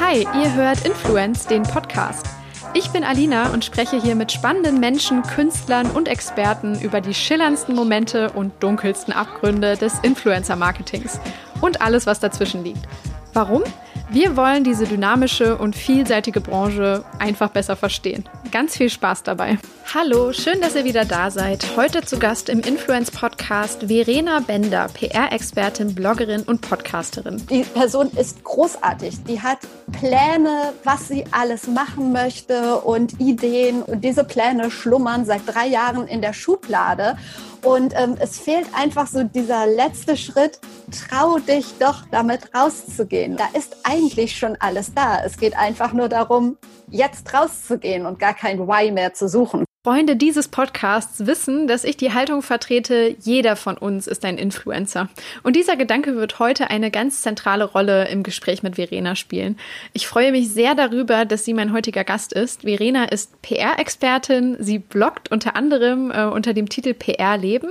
Hi, ihr hört Influence, den Podcast. Ich bin Alina und spreche hier mit spannenden Menschen, Künstlern und Experten über die schillerndsten Momente und dunkelsten Abgründe des Influencer-Marketings und alles, was dazwischen liegt. Warum? Wir wollen diese dynamische und vielseitige Branche einfach besser verstehen. Ganz viel Spaß dabei. Hallo, schön, dass ihr wieder da seid. Heute zu Gast im Influence Podcast Verena Bender, PR-Expertin, Bloggerin und Podcasterin. Die Person ist großartig. Die hat Pläne, was sie alles machen möchte und Ideen. Und diese Pläne schlummern seit drei Jahren in der Schublade. Und ähm, es fehlt einfach so dieser letzte Schritt, trau dich doch damit rauszugehen. Da ist eigentlich schon alles da. Es geht einfach nur darum, jetzt rauszugehen und gar kein Why mehr zu suchen. Freunde dieses Podcasts wissen, dass ich die Haltung vertrete, jeder von uns ist ein Influencer. Und dieser Gedanke wird heute eine ganz zentrale Rolle im Gespräch mit Verena spielen. Ich freue mich sehr darüber, dass sie mein heutiger Gast ist. Verena ist PR-Expertin, sie bloggt unter anderem äh, unter dem Titel PR Leben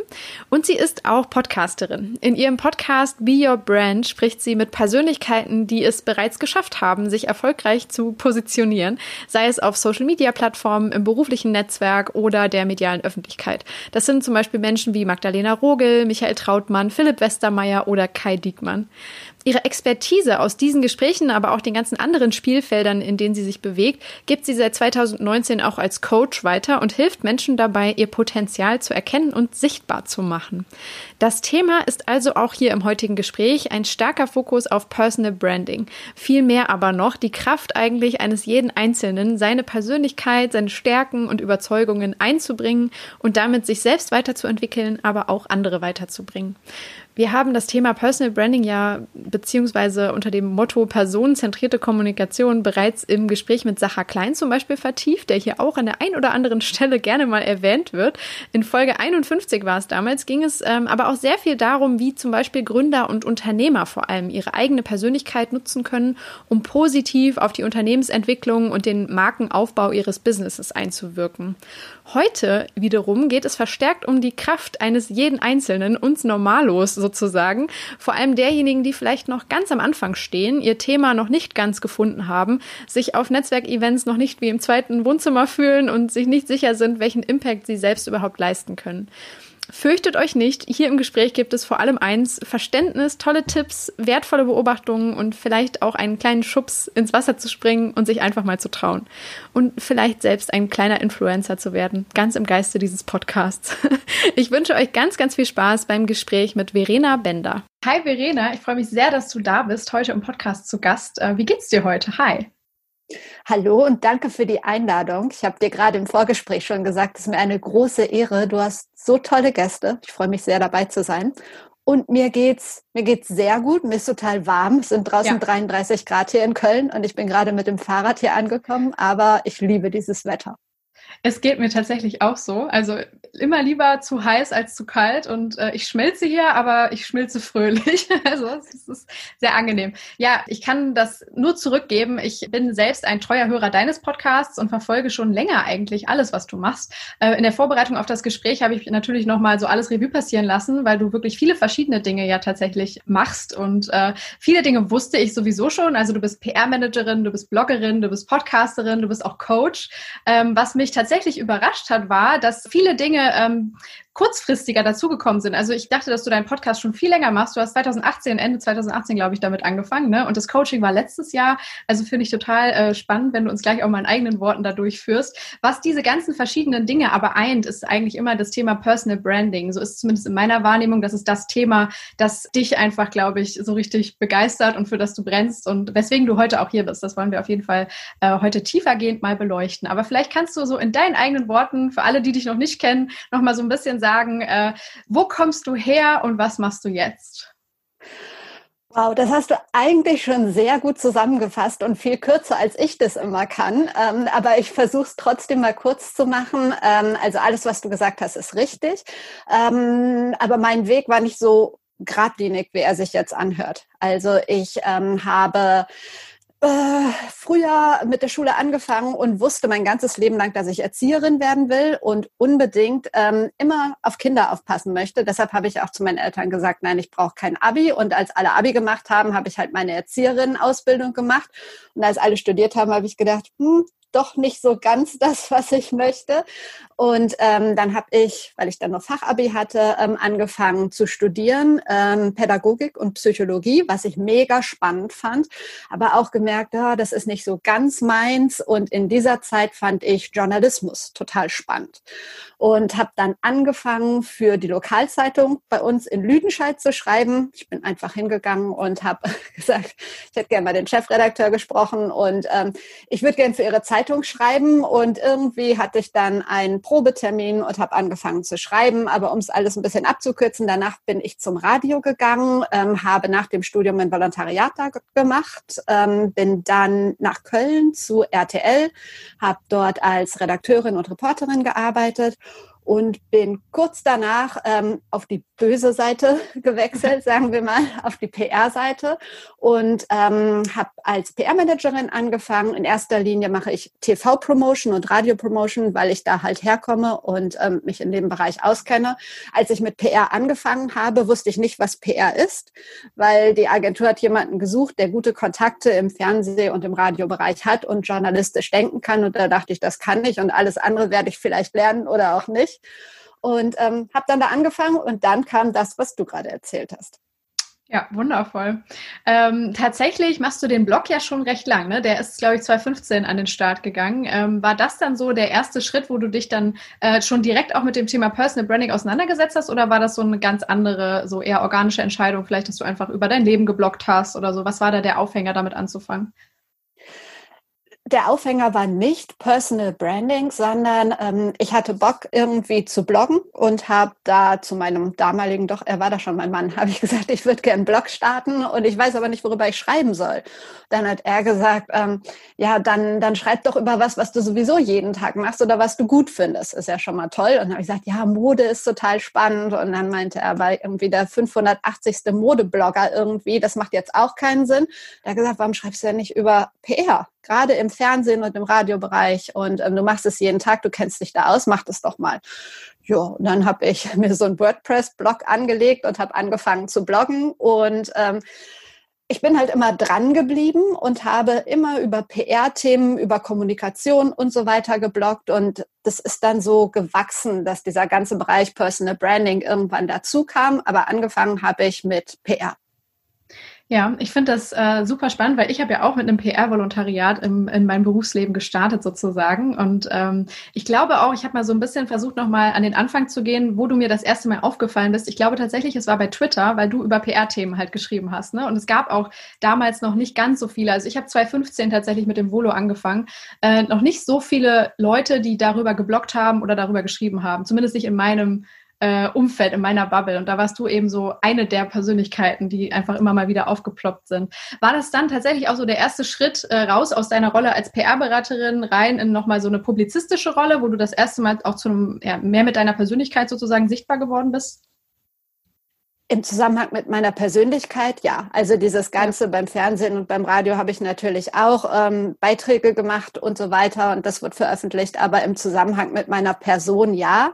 und sie ist auch Podcasterin. In ihrem Podcast Be Your Brand spricht sie mit Persönlichkeiten, die es bereits geschafft haben, sich erfolgreich zu positionieren, sei es auf Social-Media-Plattformen, im beruflichen Netzwerk, Netzwerk oder der medialen Öffentlichkeit. Das sind zum Beispiel Menschen wie Magdalena Rogel, Michael Trautmann, Philipp Westermeier oder Kai Diekmann. Ihre Expertise aus diesen Gesprächen, aber auch den ganzen anderen Spielfeldern, in denen sie sich bewegt, gibt sie seit 2019 auch als Coach weiter und hilft Menschen dabei, ihr Potenzial zu erkennen und sichtbar zu machen. Das Thema ist also auch hier im heutigen Gespräch ein starker Fokus auf Personal Branding. Vielmehr aber noch die Kraft eigentlich eines jeden Einzelnen, seine Persönlichkeit, seine Stärken und Überzeugungen einzubringen und damit sich selbst weiterzuentwickeln, aber auch andere weiterzubringen. Wir haben das Thema Personal Branding ja beziehungsweise unter dem Motto personenzentrierte Kommunikation bereits im Gespräch mit Sacha Klein zum Beispiel vertieft, der hier auch an der ein oder anderen Stelle gerne mal erwähnt wird. In Folge 51 war es damals, ging es ähm, aber auch sehr viel darum, wie zum Beispiel Gründer und Unternehmer vor allem ihre eigene Persönlichkeit nutzen können, um positiv auf die Unternehmensentwicklung und den Markenaufbau ihres Businesses einzuwirken. Heute wiederum geht es verstärkt um die Kraft eines jeden Einzelnen, uns Normalos sozusagen, vor allem derjenigen, die vielleicht noch ganz am Anfang stehen, ihr Thema noch nicht ganz gefunden haben, sich auf Netzwerkevents noch nicht wie im zweiten Wohnzimmer fühlen und sich nicht sicher sind, welchen Impact sie selbst überhaupt leisten können. Fürchtet euch nicht, hier im Gespräch gibt es vor allem eins, Verständnis, tolle Tipps, wertvolle Beobachtungen und vielleicht auch einen kleinen Schubs ins Wasser zu springen und sich einfach mal zu trauen. Und vielleicht selbst ein kleiner Influencer zu werden, ganz im Geiste dieses Podcasts. Ich wünsche euch ganz, ganz viel Spaß beim Gespräch mit Verena Bender. Hi Verena, ich freue mich sehr, dass du da bist, heute im Podcast zu Gast. Äh, wie geht's dir heute? Hi. Hallo und danke für die Einladung. Ich habe dir gerade im Vorgespräch schon gesagt, es ist mir eine große Ehre. Du hast so tolle Gäste. Ich freue mich sehr dabei zu sein. Und mir geht's, mir geht's sehr gut. Mir ist total warm. Es sind draußen ja. 33 Grad hier in Köln und ich bin gerade mit dem Fahrrad hier angekommen. Aber ich liebe dieses Wetter. Es geht mir tatsächlich auch so. Also immer lieber zu heiß als zu kalt und äh, ich schmelze hier, aber ich schmilze fröhlich. also es ist sehr angenehm. Ja, ich kann das nur zurückgeben. Ich bin selbst ein treuer Hörer deines Podcasts und verfolge schon länger eigentlich alles, was du machst. Äh, in der Vorbereitung auf das Gespräch habe ich natürlich nochmal so alles Revue passieren lassen, weil du wirklich viele verschiedene Dinge ja tatsächlich machst und äh, viele Dinge wusste ich sowieso schon. Also du bist PR-Managerin, du bist Bloggerin, du bist Podcasterin, du bist auch Coach. Ähm, was mich tatsächlich tatsächlich überrascht hat, war, dass viele Dinge ähm, kurzfristiger dazugekommen sind. Also ich dachte, dass du deinen Podcast schon viel länger machst. Du hast 2018, Ende 2018, glaube ich, damit angefangen. Ne? Und das Coaching war letztes Jahr. Also finde ich total äh, spannend, wenn du uns gleich auch mal in eigenen Worten da durchführst. Was diese ganzen verschiedenen Dinge aber eint, ist eigentlich immer das Thema Personal Branding. So ist es zumindest in meiner Wahrnehmung. Das ist das Thema, das dich einfach, glaube ich, so richtig begeistert und für das du brennst und weswegen du heute auch hier bist. Das wollen wir auf jeden Fall äh, heute tiefergehend mal beleuchten. Aber vielleicht kannst du so in deinen eigenen Worten, für alle, die dich noch nicht kennen, noch mal so ein bisschen sagen, äh, wo kommst du her und was machst du jetzt? Wow, das hast du eigentlich schon sehr gut zusammengefasst und viel kürzer, als ich das immer kann. Ähm, aber ich versuche es trotzdem mal kurz zu machen. Ähm, also alles, was du gesagt hast, ist richtig. Ähm, aber mein Weg war nicht so geradlinig, wie er sich jetzt anhört. Also ich ähm, habe äh, früher mit der Schule angefangen und wusste mein ganzes Leben lang, dass ich Erzieherin werden will und unbedingt ähm, immer auf Kinder aufpassen möchte. Deshalb habe ich auch zu meinen Eltern gesagt, nein, ich brauche kein Abi. Und als alle Abi gemacht haben, habe ich halt meine Erzieherinnen-Ausbildung gemacht. Und als alle studiert haben, habe ich gedacht, hm, doch nicht so ganz das, was ich möchte. Und ähm, dann habe ich, weil ich dann noch Fachabi hatte, ähm, angefangen zu studieren, ähm, Pädagogik und Psychologie, was ich mega spannend fand, aber auch gemerkt, ja, das ist nicht so ganz meins. Und in dieser Zeit fand ich Journalismus total spannend und habe dann angefangen, für die Lokalzeitung bei uns in Lüdenscheid zu schreiben. Ich bin einfach hingegangen und habe gesagt, ich hätte gerne mal den Chefredakteur gesprochen und ähm, ich würde gerne für Ihre Zeitung schreiben. Und irgendwie hatte ich dann einen Probetermin und habe angefangen zu schreiben. Aber um es alles ein bisschen abzukürzen, danach bin ich zum Radio gegangen, ähm, habe nach dem Studium ein Volontariat da gemacht, ähm, bin dann nach Köln zu RTL, habe dort als Redakteurin und Reporterin gearbeitet und bin kurz danach ähm, auf die böse Seite gewechselt, sagen wir mal, auf die PR-Seite und ähm, habe als PR-Managerin angefangen. In erster Linie mache ich TV-Promotion und Radio-Promotion, weil ich da halt herkomme und ähm, mich in dem Bereich auskenne. Als ich mit PR angefangen habe, wusste ich nicht, was PR ist, weil die Agentur hat jemanden gesucht, der gute Kontakte im Fernseh- und im Radiobereich hat und journalistisch denken kann. Und da dachte ich, das kann ich und alles andere werde ich vielleicht lernen oder auch nicht und ähm, habe dann da angefangen und dann kam das, was du gerade erzählt hast. Ja, wundervoll. Ähm, tatsächlich machst du den Blog ja schon recht lang, ne? Der ist, glaube ich, 2015 an den Start gegangen. Ähm, war das dann so der erste Schritt, wo du dich dann äh, schon direkt auch mit dem Thema Personal Branding auseinandergesetzt hast? Oder war das so eine ganz andere, so eher organische Entscheidung? Vielleicht, dass du einfach über dein Leben geblockt hast oder so. Was war da der Aufhänger, damit anzufangen? Der Aufhänger war nicht Personal Branding, sondern ähm, ich hatte Bock irgendwie zu bloggen und habe da zu meinem damaligen, doch er war da schon mein Mann, habe ich gesagt, ich würde gerne einen Blog starten und ich weiß aber nicht, worüber ich schreiben soll. Dann hat er gesagt, ähm, ja, dann, dann schreib doch über was, was du sowieso jeden Tag machst oder was du gut findest. Ist ja schon mal toll. Und habe ich gesagt, ja, Mode ist total spannend. Und dann meinte er, weil irgendwie der 580. Modeblogger irgendwie, das macht jetzt auch keinen Sinn. Da hat gesagt, warum schreibst du denn nicht über PR? Gerade im Fernsehen und im Radiobereich und ähm, du machst es jeden Tag, du kennst dich da aus, mach das doch mal. Ja, und dann habe ich mir so einen WordPress-Blog angelegt und habe angefangen zu bloggen und ähm, ich bin halt immer dran geblieben und habe immer über PR-Themen, über Kommunikation und so weiter gebloggt. Und das ist dann so gewachsen, dass dieser ganze Bereich Personal Branding irgendwann dazu kam. Aber angefangen habe ich mit PR. Ja, ich finde das äh, super spannend, weil ich habe ja auch mit einem PR-Volontariat in meinem Berufsleben gestartet sozusagen. Und ähm, ich glaube auch, ich habe mal so ein bisschen versucht, nochmal an den Anfang zu gehen, wo du mir das erste Mal aufgefallen bist. Ich glaube tatsächlich, es war bei Twitter, weil du über PR-Themen halt geschrieben hast. Ne? Und es gab auch damals noch nicht ganz so viele. Also ich habe 2015 tatsächlich mit dem Volo angefangen. Äh, noch nicht so viele Leute, die darüber geblockt haben oder darüber geschrieben haben. Zumindest nicht in meinem äh, Umfeld, in meiner Bubble. Und da warst du eben so eine der Persönlichkeiten, die einfach immer mal wieder aufgeploppt sind. War das dann tatsächlich auch so der erste Schritt äh, raus aus deiner Rolle als PR-Beraterin rein in nochmal so eine publizistische Rolle, wo du das erste Mal auch zu einem, ja, mehr mit deiner Persönlichkeit sozusagen sichtbar geworden bist? Im Zusammenhang mit meiner Persönlichkeit, ja. Also dieses Ganze beim Fernsehen und beim Radio habe ich natürlich auch ähm, Beiträge gemacht und so weiter und das wird veröffentlicht, aber im Zusammenhang mit meiner Person, ja.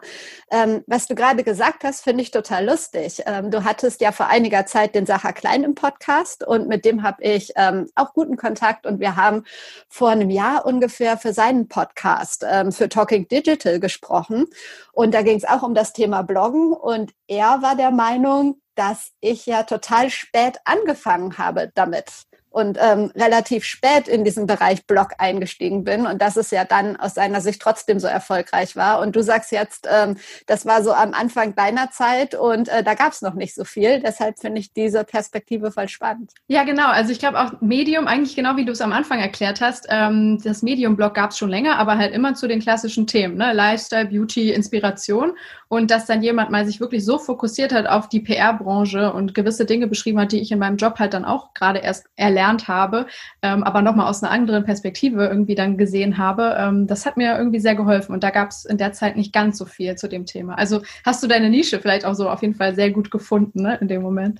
Ähm, was du gerade gesagt hast, finde ich total lustig. Ähm, du hattest ja vor einiger Zeit den Sacher Klein im Podcast und mit dem habe ich ähm, auch guten Kontakt und wir haben vor einem Jahr ungefähr für seinen Podcast ähm, für Talking Digital gesprochen und da ging es auch um das Thema Bloggen und er war der Meinung, dass ich ja total spät angefangen habe damit und ähm, relativ spät in diesen Bereich Blog eingestiegen bin und dass es ja dann aus seiner Sicht trotzdem so erfolgreich war. Und du sagst jetzt, ähm, das war so am Anfang deiner Zeit und äh, da gab es noch nicht so viel. Deshalb finde ich diese Perspektive voll spannend. Ja, genau. Also ich glaube auch Medium, eigentlich genau wie du es am Anfang erklärt hast, ähm, das Medium-Blog gab es schon länger, aber halt immer zu den klassischen Themen, ne? Lifestyle, Beauty, Inspiration. Und dass dann jemand mal sich wirklich so fokussiert hat auf die PR-Branche und gewisse Dinge beschrieben hat, die ich in meinem Job halt dann auch gerade erst erlernt habe, ähm, aber nochmal aus einer anderen Perspektive irgendwie dann gesehen habe, ähm, das hat mir irgendwie sehr geholfen. Und da gab es in der Zeit nicht ganz so viel zu dem Thema. Also hast du deine Nische vielleicht auch so auf jeden Fall sehr gut gefunden ne, in dem Moment.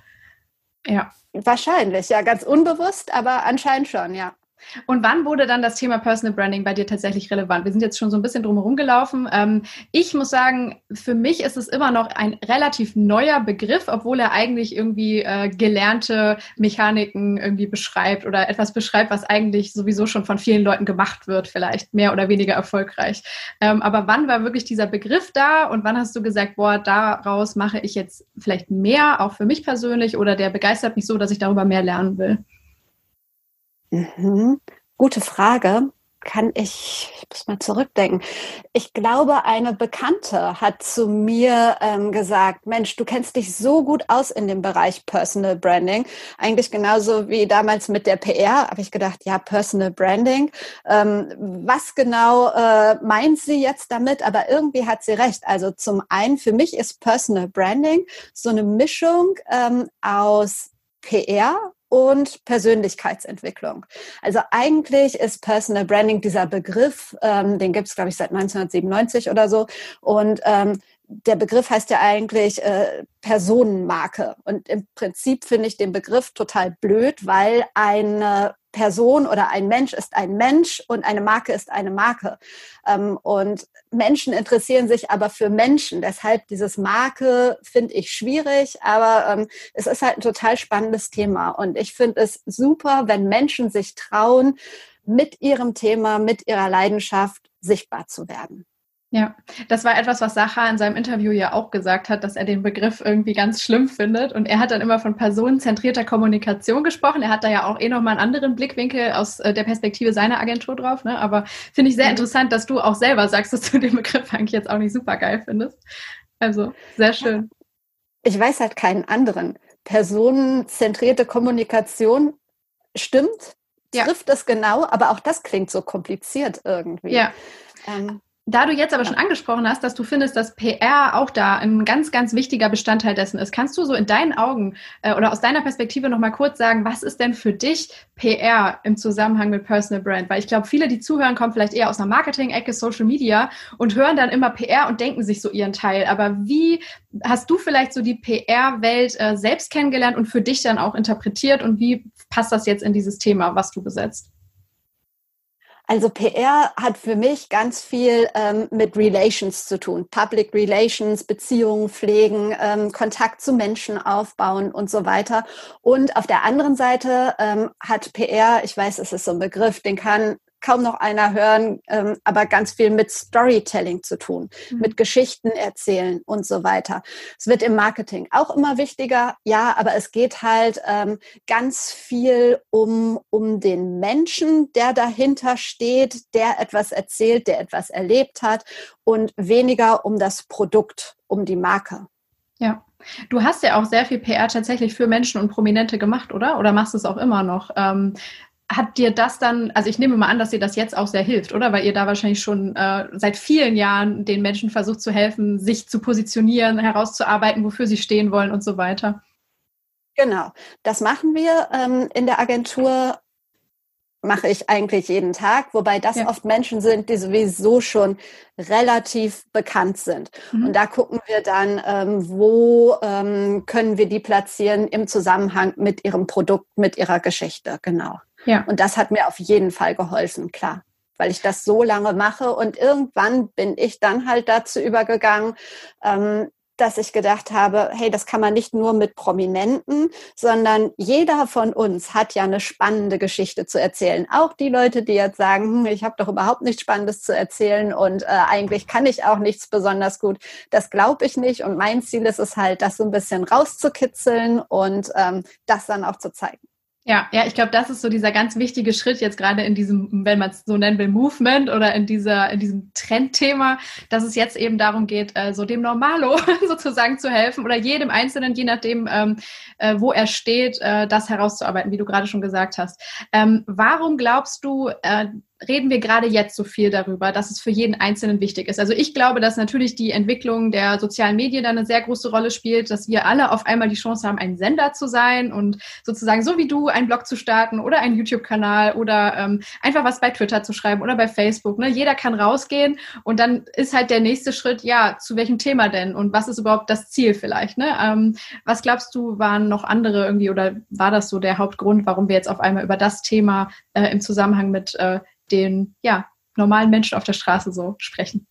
Ja. Wahrscheinlich, ja, ganz unbewusst, aber anscheinend schon, ja. Und wann wurde dann das Thema Personal Branding bei dir tatsächlich relevant? Wir sind jetzt schon so ein bisschen drumherum gelaufen. Ähm, ich muss sagen, für mich ist es immer noch ein relativ neuer Begriff, obwohl er eigentlich irgendwie äh, gelernte Mechaniken irgendwie beschreibt oder etwas beschreibt, was eigentlich sowieso schon von vielen Leuten gemacht wird, vielleicht mehr oder weniger erfolgreich. Ähm, aber wann war wirklich dieser Begriff da und wann hast du gesagt, boah, daraus mache ich jetzt vielleicht mehr, auch für mich persönlich oder der begeistert mich so, dass ich darüber mehr lernen will? Mhm. Gute Frage. Kann ich, ich muss mal zurückdenken. Ich glaube, eine Bekannte hat zu mir ähm, gesagt, Mensch, du kennst dich so gut aus in dem Bereich Personal Branding. Eigentlich genauso wie damals mit der PR. Habe ich gedacht, ja, Personal Branding. Ähm, was genau äh, meint sie jetzt damit? Aber irgendwie hat sie recht. Also zum einen, für mich ist Personal Branding so eine Mischung ähm, aus PR und Persönlichkeitsentwicklung. Also eigentlich ist Personal Branding dieser Begriff, ähm, den gibt es, glaube ich, seit 1997 oder so. Und ähm, der Begriff heißt ja eigentlich äh, Personenmarke. Und im Prinzip finde ich den Begriff total blöd, weil eine Person oder ein Mensch ist ein Mensch und eine Marke ist eine Marke. Ähm, und Menschen interessieren sich aber für Menschen. Deshalb dieses Marke finde ich schwierig, aber ähm, es ist halt ein total spannendes Thema. Und ich finde es super, wenn Menschen sich trauen, mit ihrem Thema, mit ihrer Leidenschaft sichtbar zu werden. Ja, das war etwas, was Sacha in seinem Interview ja auch gesagt hat, dass er den Begriff irgendwie ganz schlimm findet. Und er hat dann immer von personenzentrierter Kommunikation gesprochen. Er hat da ja auch eh nochmal einen anderen Blickwinkel aus äh, der Perspektive seiner Agentur drauf. Ne? Aber finde ich sehr mhm. interessant, dass du auch selber sagst, dass du den Begriff eigentlich jetzt auch nicht super geil findest. Also sehr schön. Ich weiß halt keinen anderen. Personenzentrierte Kommunikation stimmt, trifft ja. es genau, aber auch das klingt so kompliziert irgendwie. Ja. Ähm, da du jetzt aber schon angesprochen hast, dass du findest, dass PR auch da ein ganz, ganz wichtiger Bestandteil dessen ist, kannst du so in deinen Augen äh, oder aus deiner Perspektive nochmal kurz sagen, was ist denn für dich PR im Zusammenhang mit Personal Brand? Weil ich glaube, viele, die zuhören, kommen vielleicht eher aus einer Marketing-Ecke, Social Media und hören dann immer PR und denken sich so ihren Teil. Aber wie hast du vielleicht so die PR-Welt äh, selbst kennengelernt und für dich dann auch interpretiert und wie passt das jetzt in dieses Thema, was du besetzt? Also PR hat für mich ganz viel ähm, mit Relations zu tun. Public Relations, Beziehungen pflegen, ähm, Kontakt zu Menschen aufbauen und so weiter. Und auf der anderen Seite ähm, hat PR, ich weiß, es ist so ein Begriff, den kann kaum noch einer hören, ähm, aber ganz viel mit Storytelling zu tun, mhm. mit Geschichten erzählen und so weiter. Es wird im Marketing auch immer wichtiger, ja, aber es geht halt ähm, ganz viel um, um den Menschen, der dahinter steht, der etwas erzählt, der etwas erlebt hat und weniger um das Produkt, um die Marke. Ja. Du hast ja auch sehr viel PR tatsächlich für Menschen und Prominente gemacht, oder? Oder machst du es auch immer noch? Ähm, hat dir das dann, also ich nehme mal an, dass dir das jetzt auch sehr hilft, oder? Weil ihr da wahrscheinlich schon äh, seit vielen Jahren den Menschen versucht zu helfen, sich zu positionieren, herauszuarbeiten, wofür sie stehen wollen und so weiter. Genau, das machen wir ähm, in der Agentur mache ich eigentlich jeden Tag, wobei das ja. oft Menschen sind, die sowieso schon relativ bekannt sind. Mhm. Und da gucken wir dann, ähm, wo ähm, können wir die platzieren im Zusammenhang mit ihrem Produkt, mit ihrer Geschichte, genau. Ja. Und das hat mir auf jeden Fall geholfen, klar weil ich das so lange mache. Und irgendwann bin ich dann halt dazu übergegangen, ähm, dass ich gedacht habe, hey, das kann man nicht nur mit Prominenten, sondern jeder von uns hat ja eine spannende Geschichte zu erzählen. Auch die Leute, die jetzt sagen, hm, ich habe doch überhaupt nichts Spannendes zu erzählen und äh, eigentlich kann ich auch nichts besonders gut. Das glaube ich nicht. Und mein Ziel ist es halt, das so ein bisschen rauszukitzeln und ähm, das dann auch zu zeigen. Ja, ja, ich glaube, das ist so dieser ganz wichtige Schritt jetzt gerade in diesem, wenn man es so nennen will, Movement oder in dieser, in diesem Trendthema, dass es jetzt eben darum geht, äh, so dem Normalo sozusagen zu helfen oder jedem Einzelnen, je nachdem, ähm, äh, wo er steht, äh, das herauszuarbeiten, wie du gerade schon gesagt hast. Ähm, warum glaubst du, äh, reden wir gerade jetzt so viel darüber, dass es für jeden Einzelnen wichtig ist? Also ich glaube, dass natürlich die Entwicklung der sozialen Medien da eine sehr große Rolle spielt, dass wir alle auf einmal die Chance haben, ein Sender zu sein und sozusagen so wie du einen Blog zu starten oder einen YouTube-Kanal oder ähm, einfach was bei Twitter zu schreiben oder bei Facebook. Ne? Jeder kann rausgehen und dann ist halt der nächste Schritt, ja, zu welchem Thema denn und was ist überhaupt das Ziel vielleicht? Ne? Ähm, was glaubst du, waren noch andere irgendwie oder war das so der Hauptgrund, warum wir jetzt auf einmal über das Thema äh, im Zusammenhang mit äh, den ja, normalen Menschen auf der Straße so sprechen?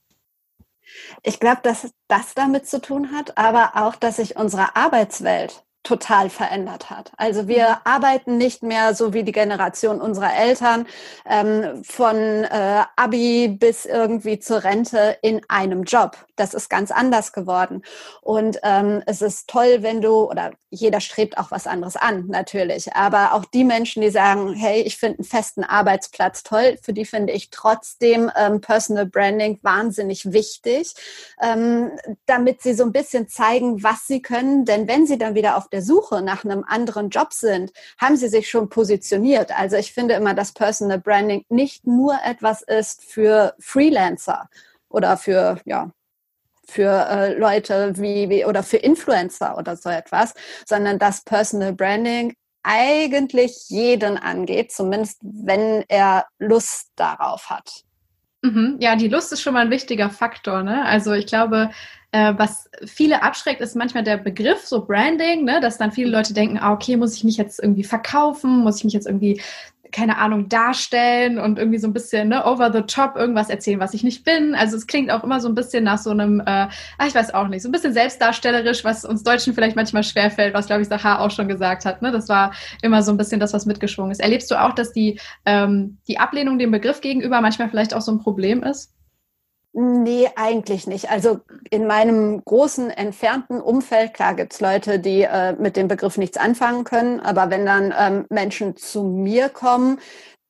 Ich glaube, dass das damit zu tun hat, aber auch, dass sich unsere Arbeitswelt total verändert hat. Also wir mhm. arbeiten nicht mehr so wie die Generation unserer Eltern ähm, von äh, Abi bis irgendwie zur Rente in einem Job. Das ist ganz anders geworden. Und ähm, es ist toll, wenn du, oder jeder strebt auch was anderes an, natürlich. Aber auch die Menschen, die sagen, hey, ich finde einen festen Arbeitsplatz toll, für die finde ich trotzdem ähm, Personal Branding wahnsinnig wichtig, ähm, damit sie so ein bisschen zeigen, was sie können. Denn wenn sie dann wieder auf der Suche nach einem anderen Job sind, haben sie sich schon positioniert. Also ich finde immer, dass Personal Branding nicht nur etwas ist für Freelancer oder für, ja, für äh, Leute wie, wie oder für Influencer oder so etwas, sondern dass Personal Branding eigentlich jeden angeht, zumindest wenn er Lust darauf hat. Mhm. Ja, die Lust ist schon mal ein wichtiger Faktor. Ne? Also ich glaube, äh, was viele abschreckt, ist manchmal der Begriff so Branding, ne? dass dann viele Leute denken, ah, okay, muss ich mich jetzt irgendwie verkaufen, muss ich mich jetzt irgendwie keine Ahnung, darstellen und irgendwie so ein bisschen ne, over the top irgendwas erzählen, was ich nicht bin. Also es klingt auch immer so ein bisschen nach so einem, äh, ach, ich weiß auch nicht, so ein bisschen selbstdarstellerisch, was uns Deutschen vielleicht manchmal schwerfällt, was, glaube ich, Sahar auch schon gesagt hat. Ne? Das war immer so ein bisschen das, was mitgeschwungen ist. Erlebst du auch, dass die, ähm, die Ablehnung dem Begriff gegenüber manchmal vielleicht auch so ein Problem ist? Nee, eigentlich nicht. Also in meinem großen, entfernten Umfeld, klar gibt's Leute, die äh, mit dem Begriff nichts anfangen können, aber wenn dann ähm, Menschen zu mir kommen,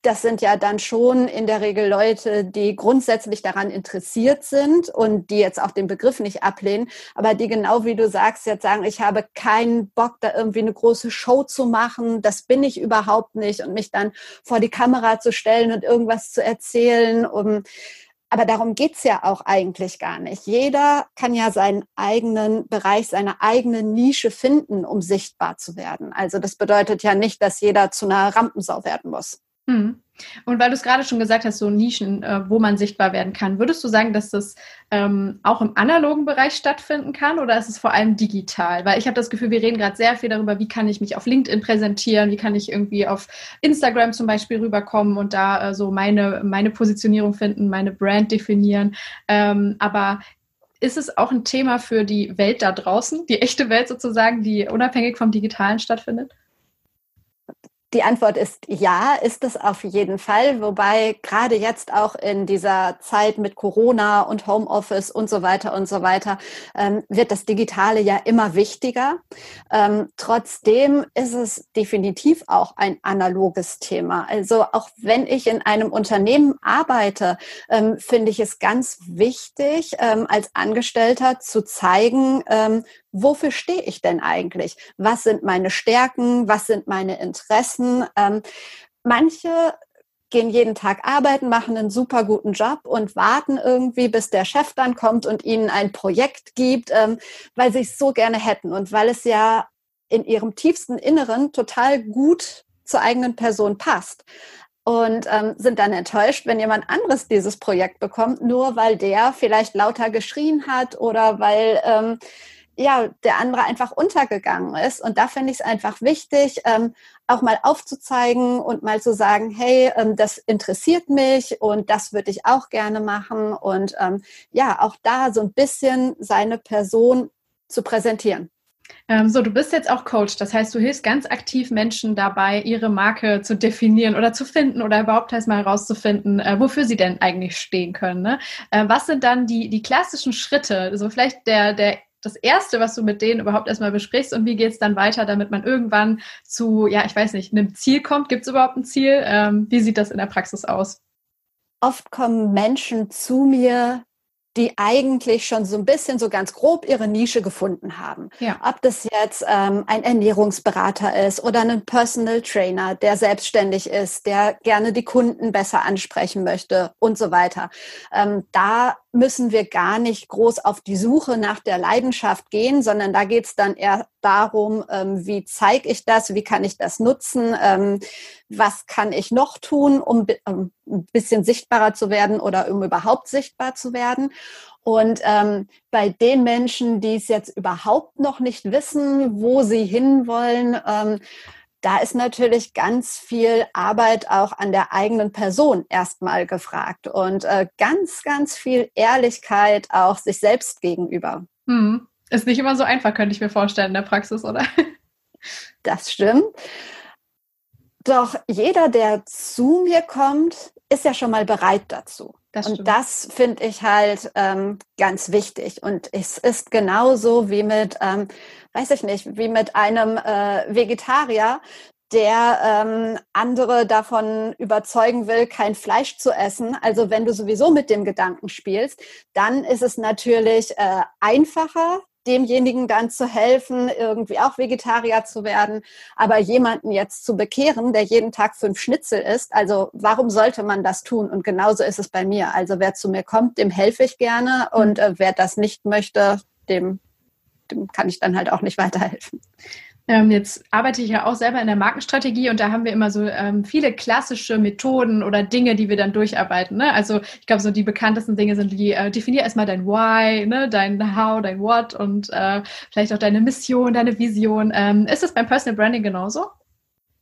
das sind ja dann schon in der Regel Leute, die grundsätzlich daran interessiert sind und die jetzt auch den Begriff nicht ablehnen, aber die genau wie du sagst, jetzt sagen, ich habe keinen Bock, da irgendwie eine große Show zu machen, das bin ich überhaupt nicht und mich dann vor die Kamera zu stellen und irgendwas zu erzählen, um aber darum geht's ja auch eigentlich gar nicht. Jeder kann ja seinen eigenen Bereich, seine eigene Nische finden, um sichtbar zu werden. Also das bedeutet ja nicht, dass jeder zu einer Rampensau werden muss. Hm. Und weil du es gerade schon gesagt hast, so Nischen, äh, wo man sichtbar werden kann, würdest du sagen, dass das ähm, auch im analogen Bereich stattfinden kann oder ist es vor allem digital? Weil ich habe das Gefühl, wir reden gerade sehr viel darüber, wie kann ich mich auf LinkedIn präsentieren, wie kann ich irgendwie auf Instagram zum Beispiel rüberkommen und da äh, so meine, meine Positionierung finden, meine Brand definieren. Ähm, aber ist es auch ein Thema für die Welt da draußen, die echte Welt sozusagen, die unabhängig vom Digitalen stattfindet? Die Antwort ist ja, ist es auf jeden Fall. Wobei gerade jetzt auch in dieser Zeit mit Corona und Homeoffice und so weiter und so weiter ähm, wird das Digitale ja immer wichtiger. Ähm, trotzdem ist es definitiv auch ein analoges Thema. Also auch wenn ich in einem Unternehmen arbeite, ähm, finde ich es ganz wichtig, ähm, als Angestellter zu zeigen, ähm, wofür stehe ich denn eigentlich? Was sind meine Stärken? Was sind meine Interessen? Ähm, manche gehen jeden Tag arbeiten, machen einen super guten Job und warten irgendwie, bis der Chef dann kommt und ihnen ein Projekt gibt, ähm, weil sie es so gerne hätten und weil es ja in ihrem tiefsten Inneren total gut zur eigenen Person passt. Und ähm, sind dann enttäuscht, wenn jemand anderes dieses Projekt bekommt, nur weil der vielleicht lauter geschrien hat oder weil ähm, ja, der andere einfach untergegangen ist. Und da finde ich es einfach wichtig, ähm, auch mal aufzuzeigen und mal zu sagen, hey, ähm, das interessiert mich und das würde ich auch gerne machen. Und ähm, ja, auch da so ein bisschen seine Person zu präsentieren. Ähm, so, du bist jetzt auch Coach, das heißt, du hilfst ganz aktiv Menschen dabei, ihre Marke zu definieren oder zu finden oder überhaupt erst mal herauszufinden, äh, wofür sie denn eigentlich stehen können. Ne? Äh, was sind dann die, die klassischen Schritte? Also vielleicht der, der das Erste, was du mit denen überhaupt erstmal besprichst und wie geht es dann weiter, damit man irgendwann zu, ja, ich weiß nicht, einem Ziel kommt? Gibt es überhaupt ein Ziel? Ähm, wie sieht das in der Praxis aus? Oft kommen Menschen zu mir, die eigentlich schon so ein bisschen so ganz grob ihre Nische gefunden haben. Ja. Ob das jetzt ähm, ein Ernährungsberater ist oder ein Personal Trainer, der selbstständig ist, der gerne die Kunden besser ansprechen möchte und so weiter. Ähm, da müssen wir gar nicht groß auf die Suche nach der Leidenschaft gehen, sondern da geht es dann eher darum, ähm, wie zeige ich das, wie kann ich das nutzen, ähm, was kann ich noch tun, um, um ein bisschen sichtbarer zu werden oder um überhaupt sichtbar zu werden. Und ähm, bei den Menschen, die es jetzt überhaupt noch nicht wissen, wo sie hinwollen, ähm, da ist natürlich ganz viel Arbeit auch an der eigenen Person erstmal gefragt und äh, ganz, ganz viel Ehrlichkeit auch sich selbst gegenüber. Hm. Ist nicht immer so einfach, könnte ich mir vorstellen in der Praxis, oder? Das stimmt. Doch jeder, der zu mir kommt, ist ja schon mal bereit dazu. Das und das finde ich halt ähm, ganz wichtig. Und es ist genauso wie mit, ähm, weiß ich nicht, wie mit einem äh, Vegetarier, der ähm, andere davon überzeugen will, kein Fleisch zu essen. Also wenn du sowieso mit dem Gedanken spielst, dann ist es natürlich äh, einfacher, demjenigen dann zu helfen, irgendwie auch Vegetarier zu werden. Aber jemanden jetzt zu bekehren, der jeden Tag fünf Schnitzel isst, also warum sollte man das tun? Und genauso ist es bei mir. Also wer zu mir kommt, dem helfe ich gerne. Und äh, wer das nicht möchte, dem, dem kann ich dann halt auch nicht weiterhelfen. Ähm, jetzt arbeite ich ja auch selber in der Markenstrategie und da haben wir immer so ähm, viele klassische Methoden oder Dinge, die wir dann durcharbeiten. Ne? Also ich glaube, so die bekanntesten Dinge sind wie, äh, definier erstmal dein Why, ne? dein How, dein What und äh, vielleicht auch deine Mission, deine Vision. Ähm, ist es beim Personal Branding genauso?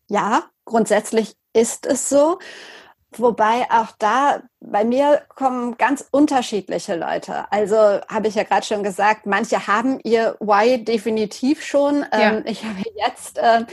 Ja, grundsätzlich ist es so. Wobei auch da bei mir kommen ganz unterschiedliche Leute. Also habe ich ja gerade schon gesagt, manche haben ihr Why definitiv schon. Ja. Ähm, ich habe jetzt äh,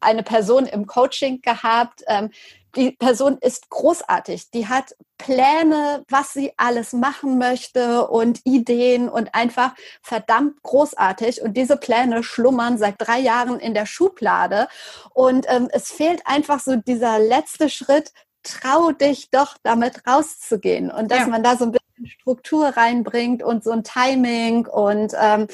eine Person im Coaching gehabt. Ähm, die Person ist großartig. Die hat Pläne, was sie alles machen möchte und Ideen und einfach verdammt großartig. Und diese Pläne schlummern seit drei Jahren in der Schublade. Und ähm, es fehlt einfach so dieser letzte Schritt, trau dich doch damit rauszugehen und dass ja. man da so ein bisschen Struktur reinbringt und so ein Timing und ähm,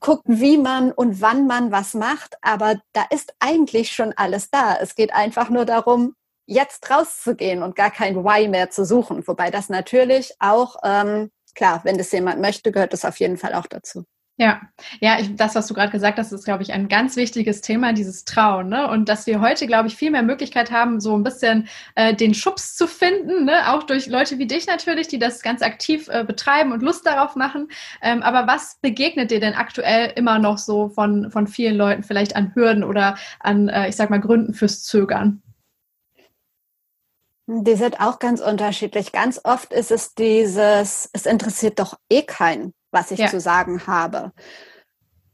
guckt, wie man und wann man was macht. Aber da ist eigentlich schon alles da. Es geht einfach nur darum, jetzt rauszugehen und gar kein Why mehr zu suchen. Wobei das natürlich auch, ähm, klar, wenn das jemand möchte, gehört das auf jeden Fall auch dazu. Ja, ja, ich, das, was du gerade gesagt hast, ist, glaube ich, ein ganz wichtiges Thema, dieses Trauen. Ne? Und dass wir heute, glaube ich, viel mehr Möglichkeit haben, so ein bisschen äh, den Schubs zu finden, ne? auch durch Leute wie dich natürlich, die das ganz aktiv äh, betreiben und Lust darauf machen. Ähm, aber was begegnet dir denn aktuell immer noch so von, von vielen Leuten vielleicht an Hürden oder an, äh, ich sag mal, Gründen fürs Zögern? Die sind auch ganz unterschiedlich. Ganz oft ist es dieses, es interessiert doch eh keinen was ich ja. zu sagen habe.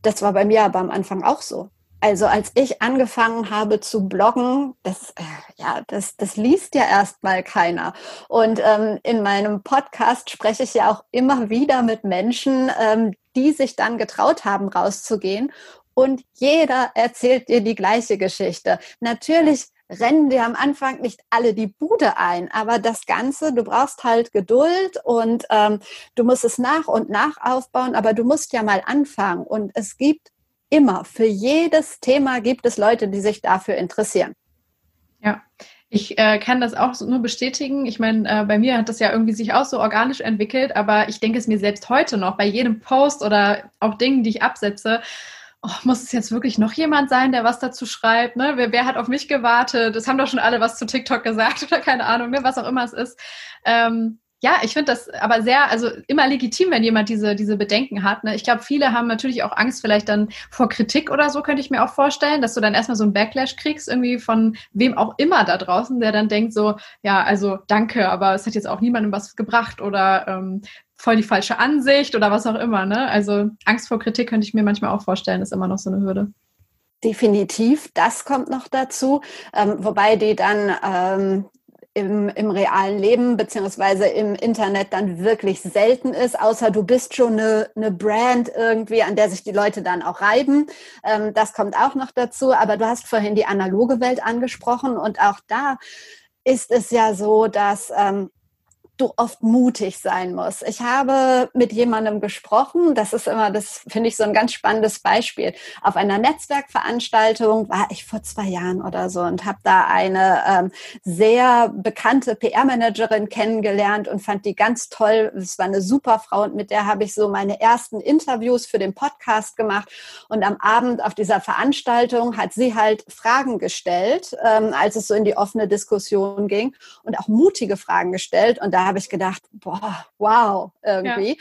Das war bei mir aber am Anfang auch so. Also als ich angefangen habe zu bloggen, das, äh, ja, das, das liest ja erstmal keiner. Und ähm, in meinem Podcast spreche ich ja auch immer wieder mit Menschen, ähm, die sich dann getraut haben, rauszugehen. Und jeder erzählt dir die gleiche Geschichte. Natürlich rennen dir am Anfang nicht alle die Bude ein, aber das Ganze, du brauchst halt Geduld und ähm, du musst es nach und nach aufbauen, aber du musst ja mal anfangen und es gibt immer, für jedes Thema gibt es Leute, die sich dafür interessieren. Ja, ich äh, kann das auch nur bestätigen. Ich meine, äh, bei mir hat das ja irgendwie sich auch so organisch entwickelt, aber ich denke es mir selbst heute noch bei jedem Post oder auch Dingen, die ich absetze, oh, muss es jetzt wirklich noch jemand sein, der was dazu schreibt? Ne? Wer, wer hat auf mich gewartet? Es haben doch schon alle was zu TikTok gesagt oder keine Ahnung, ne? was auch immer es ist. Ähm, ja, ich finde das aber sehr, also immer legitim, wenn jemand diese, diese Bedenken hat. Ne? Ich glaube, viele haben natürlich auch Angst vielleicht dann vor Kritik oder so, könnte ich mir auch vorstellen, dass du dann erstmal so einen Backlash kriegst, irgendwie von wem auch immer da draußen, der dann denkt so, ja, also danke, aber es hat jetzt auch niemandem was gebracht oder ähm, voll die falsche Ansicht oder was auch immer. Ne? Also Angst vor Kritik könnte ich mir manchmal auch vorstellen, ist immer noch so eine Hürde. Definitiv, das kommt noch dazu, ähm, wobei die dann ähm, im, im realen Leben beziehungsweise im Internet dann wirklich selten ist, außer du bist schon eine, eine Brand irgendwie, an der sich die Leute dann auch reiben. Ähm, das kommt auch noch dazu. Aber du hast vorhin die analoge Welt angesprochen und auch da ist es ja so, dass ähm, du oft mutig sein musst. Ich habe mit jemandem gesprochen, das ist immer, das finde ich so ein ganz spannendes Beispiel. Auf einer Netzwerkveranstaltung war ich vor zwei Jahren oder so und habe da eine ähm, sehr bekannte PR-Managerin kennengelernt und fand die ganz toll. Es war eine super Frau und mit der habe ich so meine ersten Interviews für den Podcast gemacht. Und am Abend auf dieser Veranstaltung hat sie halt Fragen gestellt, ähm, als es so in die offene Diskussion ging und auch mutige Fragen gestellt. Und da habe ich gedacht, boah, wow, irgendwie. Ja.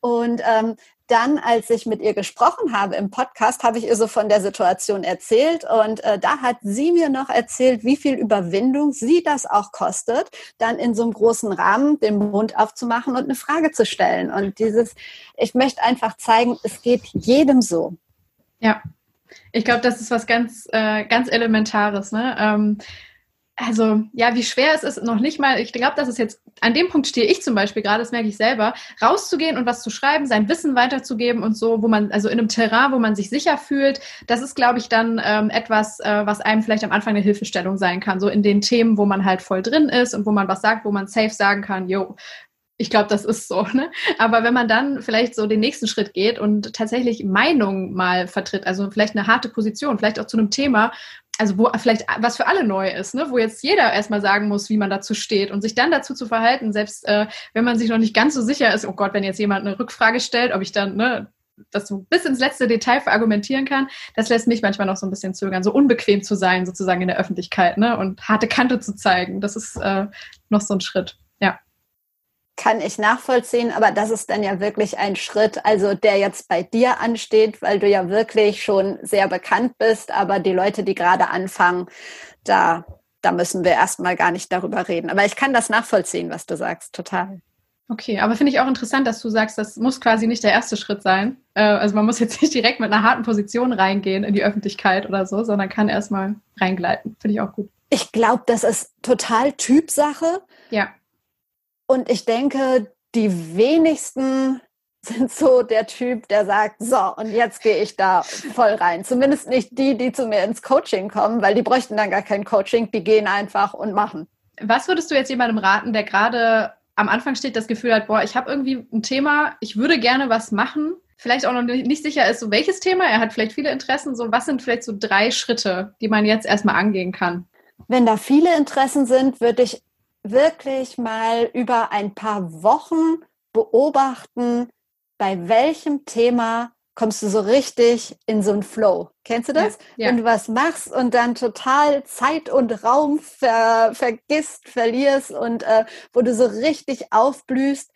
Und ähm, dann, als ich mit ihr gesprochen habe im Podcast, habe ich ihr so von der Situation erzählt und äh, da hat sie mir noch erzählt, wie viel Überwindung sie das auch kostet, dann in so einem großen Rahmen den Mund aufzumachen und eine Frage zu stellen. Und dieses, ich möchte einfach zeigen, es geht jedem so. Ja, ich glaube, das ist was ganz, äh, ganz Elementares. Ne? Ähm, also ja, wie schwer es ist, noch nicht mal, ich glaube, das ist jetzt, an dem Punkt stehe ich zum Beispiel gerade, das merke ich selber, rauszugehen und was zu schreiben, sein Wissen weiterzugeben und so, wo man, also in einem Terrain, wo man sich sicher fühlt, das ist, glaube ich, dann ähm, etwas, äh, was einem vielleicht am Anfang eine Hilfestellung sein kann, so in den Themen, wo man halt voll drin ist und wo man was sagt, wo man safe sagen kann, yo, ich glaube, das ist so. Ne? Aber wenn man dann vielleicht so den nächsten Schritt geht und tatsächlich Meinung mal vertritt, also vielleicht eine harte Position, vielleicht auch zu einem Thema, also wo vielleicht was für alle neu ist, ne? wo jetzt jeder erstmal sagen muss, wie man dazu steht und sich dann dazu zu verhalten, selbst äh, wenn man sich noch nicht ganz so sicher ist, oh Gott, wenn jetzt jemand eine Rückfrage stellt, ob ich dann ne, das so bis ins letzte Detail verargumentieren kann, das lässt mich manchmal noch so ein bisschen zögern, so unbequem zu sein sozusagen in der Öffentlichkeit ne? und harte Kante zu zeigen. Das ist äh, noch so ein Schritt. Kann ich nachvollziehen, aber das ist dann ja wirklich ein Schritt, also der jetzt bei dir ansteht, weil du ja wirklich schon sehr bekannt bist, aber die Leute, die gerade anfangen, da, da müssen wir erstmal gar nicht darüber reden. Aber ich kann das nachvollziehen, was du sagst, total. Okay, aber finde ich auch interessant, dass du sagst, das muss quasi nicht der erste Schritt sein. Äh, also man muss jetzt nicht direkt mit einer harten Position reingehen in die Öffentlichkeit oder so, sondern kann erstmal reingleiten. Finde ich auch gut. Ich glaube, das ist total Typsache. Ja. Und ich denke, die wenigsten sind so der Typ, der sagt, so, und jetzt gehe ich da voll rein. Zumindest nicht die, die zu mir ins Coaching kommen, weil die bräuchten dann gar kein Coaching, die gehen einfach und machen. Was würdest du jetzt jemandem raten, der gerade am Anfang steht, das Gefühl hat, boah, ich habe irgendwie ein Thema, ich würde gerne was machen, vielleicht auch noch nicht sicher ist, so welches Thema, er hat vielleicht viele Interessen, so was sind vielleicht so drei Schritte, die man jetzt erstmal angehen kann? Wenn da viele Interessen sind, würde ich wirklich mal über ein paar Wochen beobachten, bei welchem Thema kommst du so richtig in so einen Flow. Kennst du das? Ja, ja. Wenn du was machst und dann total Zeit und Raum ver vergisst, verlierst und äh, wo du so richtig aufblühst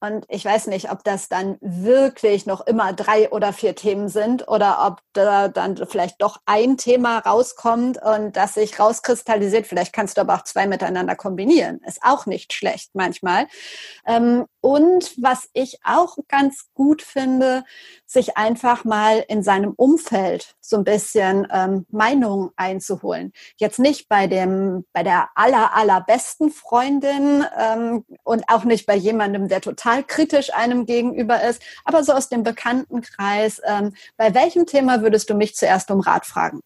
und ich weiß nicht, ob das dann wirklich noch immer drei oder vier Themen sind oder ob da dann vielleicht doch ein Thema rauskommt und das sich rauskristallisiert. Vielleicht kannst du aber auch zwei miteinander kombinieren. Ist auch nicht schlecht manchmal. Ähm, und was ich auch ganz gut finde, sich einfach mal in seinem Umfeld so ein bisschen ähm, Meinungen einzuholen. Jetzt nicht bei dem, bei der aller, allerbesten Freundin ähm, und auch nicht bei jemandem, der total kritisch einem gegenüber ist, aber so aus dem Bekanntenkreis. Ähm, bei welchem Thema würdest du mich zuerst um Rat fragen?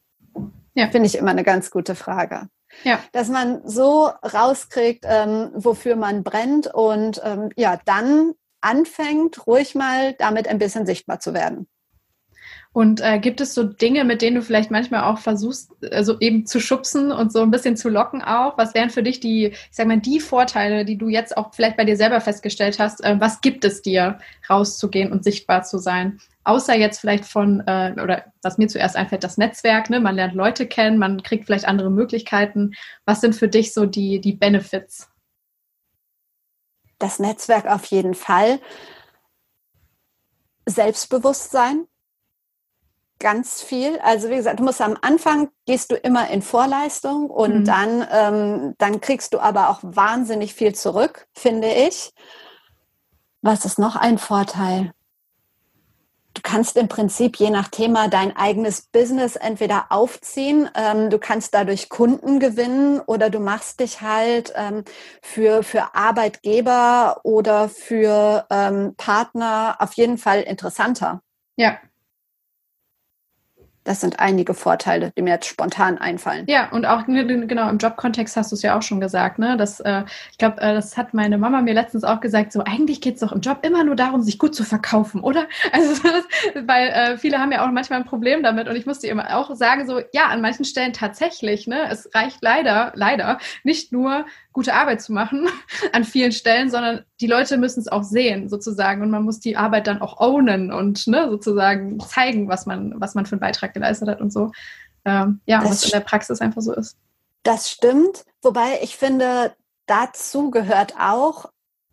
Ja. Finde ich immer eine ganz gute Frage. Ja. Dass man so rauskriegt, ähm, wofür man brennt und ähm, ja, dann anfängt, ruhig mal damit ein bisschen sichtbar zu werden. Und äh, gibt es so Dinge, mit denen du vielleicht manchmal auch versuchst, also eben zu schubsen und so ein bisschen zu locken auch? Was wären für dich die, ich sag mal, die Vorteile, die du jetzt auch vielleicht bei dir selber festgestellt hast? Äh, was gibt es dir, rauszugehen und sichtbar zu sein? Außer jetzt vielleicht von, äh, oder was mir zuerst einfällt, das Netzwerk, ne? Man lernt Leute kennen, man kriegt vielleicht andere Möglichkeiten. Was sind für dich so die, die Benefits? Das Netzwerk auf jeden Fall. Selbstbewusstsein, ganz viel. Also wie gesagt, du musst am Anfang gehst du immer in Vorleistung und mhm. dann, ähm, dann kriegst du aber auch wahnsinnig viel zurück, finde ich. Was ist noch ein Vorteil? Du kannst im Prinzip je nach Thema dein eigenes Business entweder aufziehen, ähm, du kannst dadurch Kunden gewinnen oder du machst dich halt ähm, für, für Arbeitgeber oder für ähm, Partner auf jeden Fall interessanter. Ja, Das sind einige Vorteile, die mir jetzt spontan einfallen. Ja, und auch genau im Jobkontext hast du es ja auch schon gesagt, ne? Das, äh, ich glaube, äh, das hat meine Mama mir letztens auch gesagt. So eigentlich geht es doch im Job immer nur darum, sich gut zu verkaufen, oder? Also weil äh, viele haben ja auch manchmal ein Problem damit und ich musste immer auch sagen so, ja, an manchen Stellen tatsächlich, ne? Es reicht leider, leider nicht nur gute Arbeit zu machen an vielen Stellen, sondern die Leute müssen es auch sehen sozusagen und man muss die Arbeit dann auch ownen und ne, sozusagen zeigen, was man, was man für einen Beitrag geleistet hat und so. Ähm, ja, das was in der Praxis einfach so ist. Das stimmt, wobei ich finde, dazu gehört auch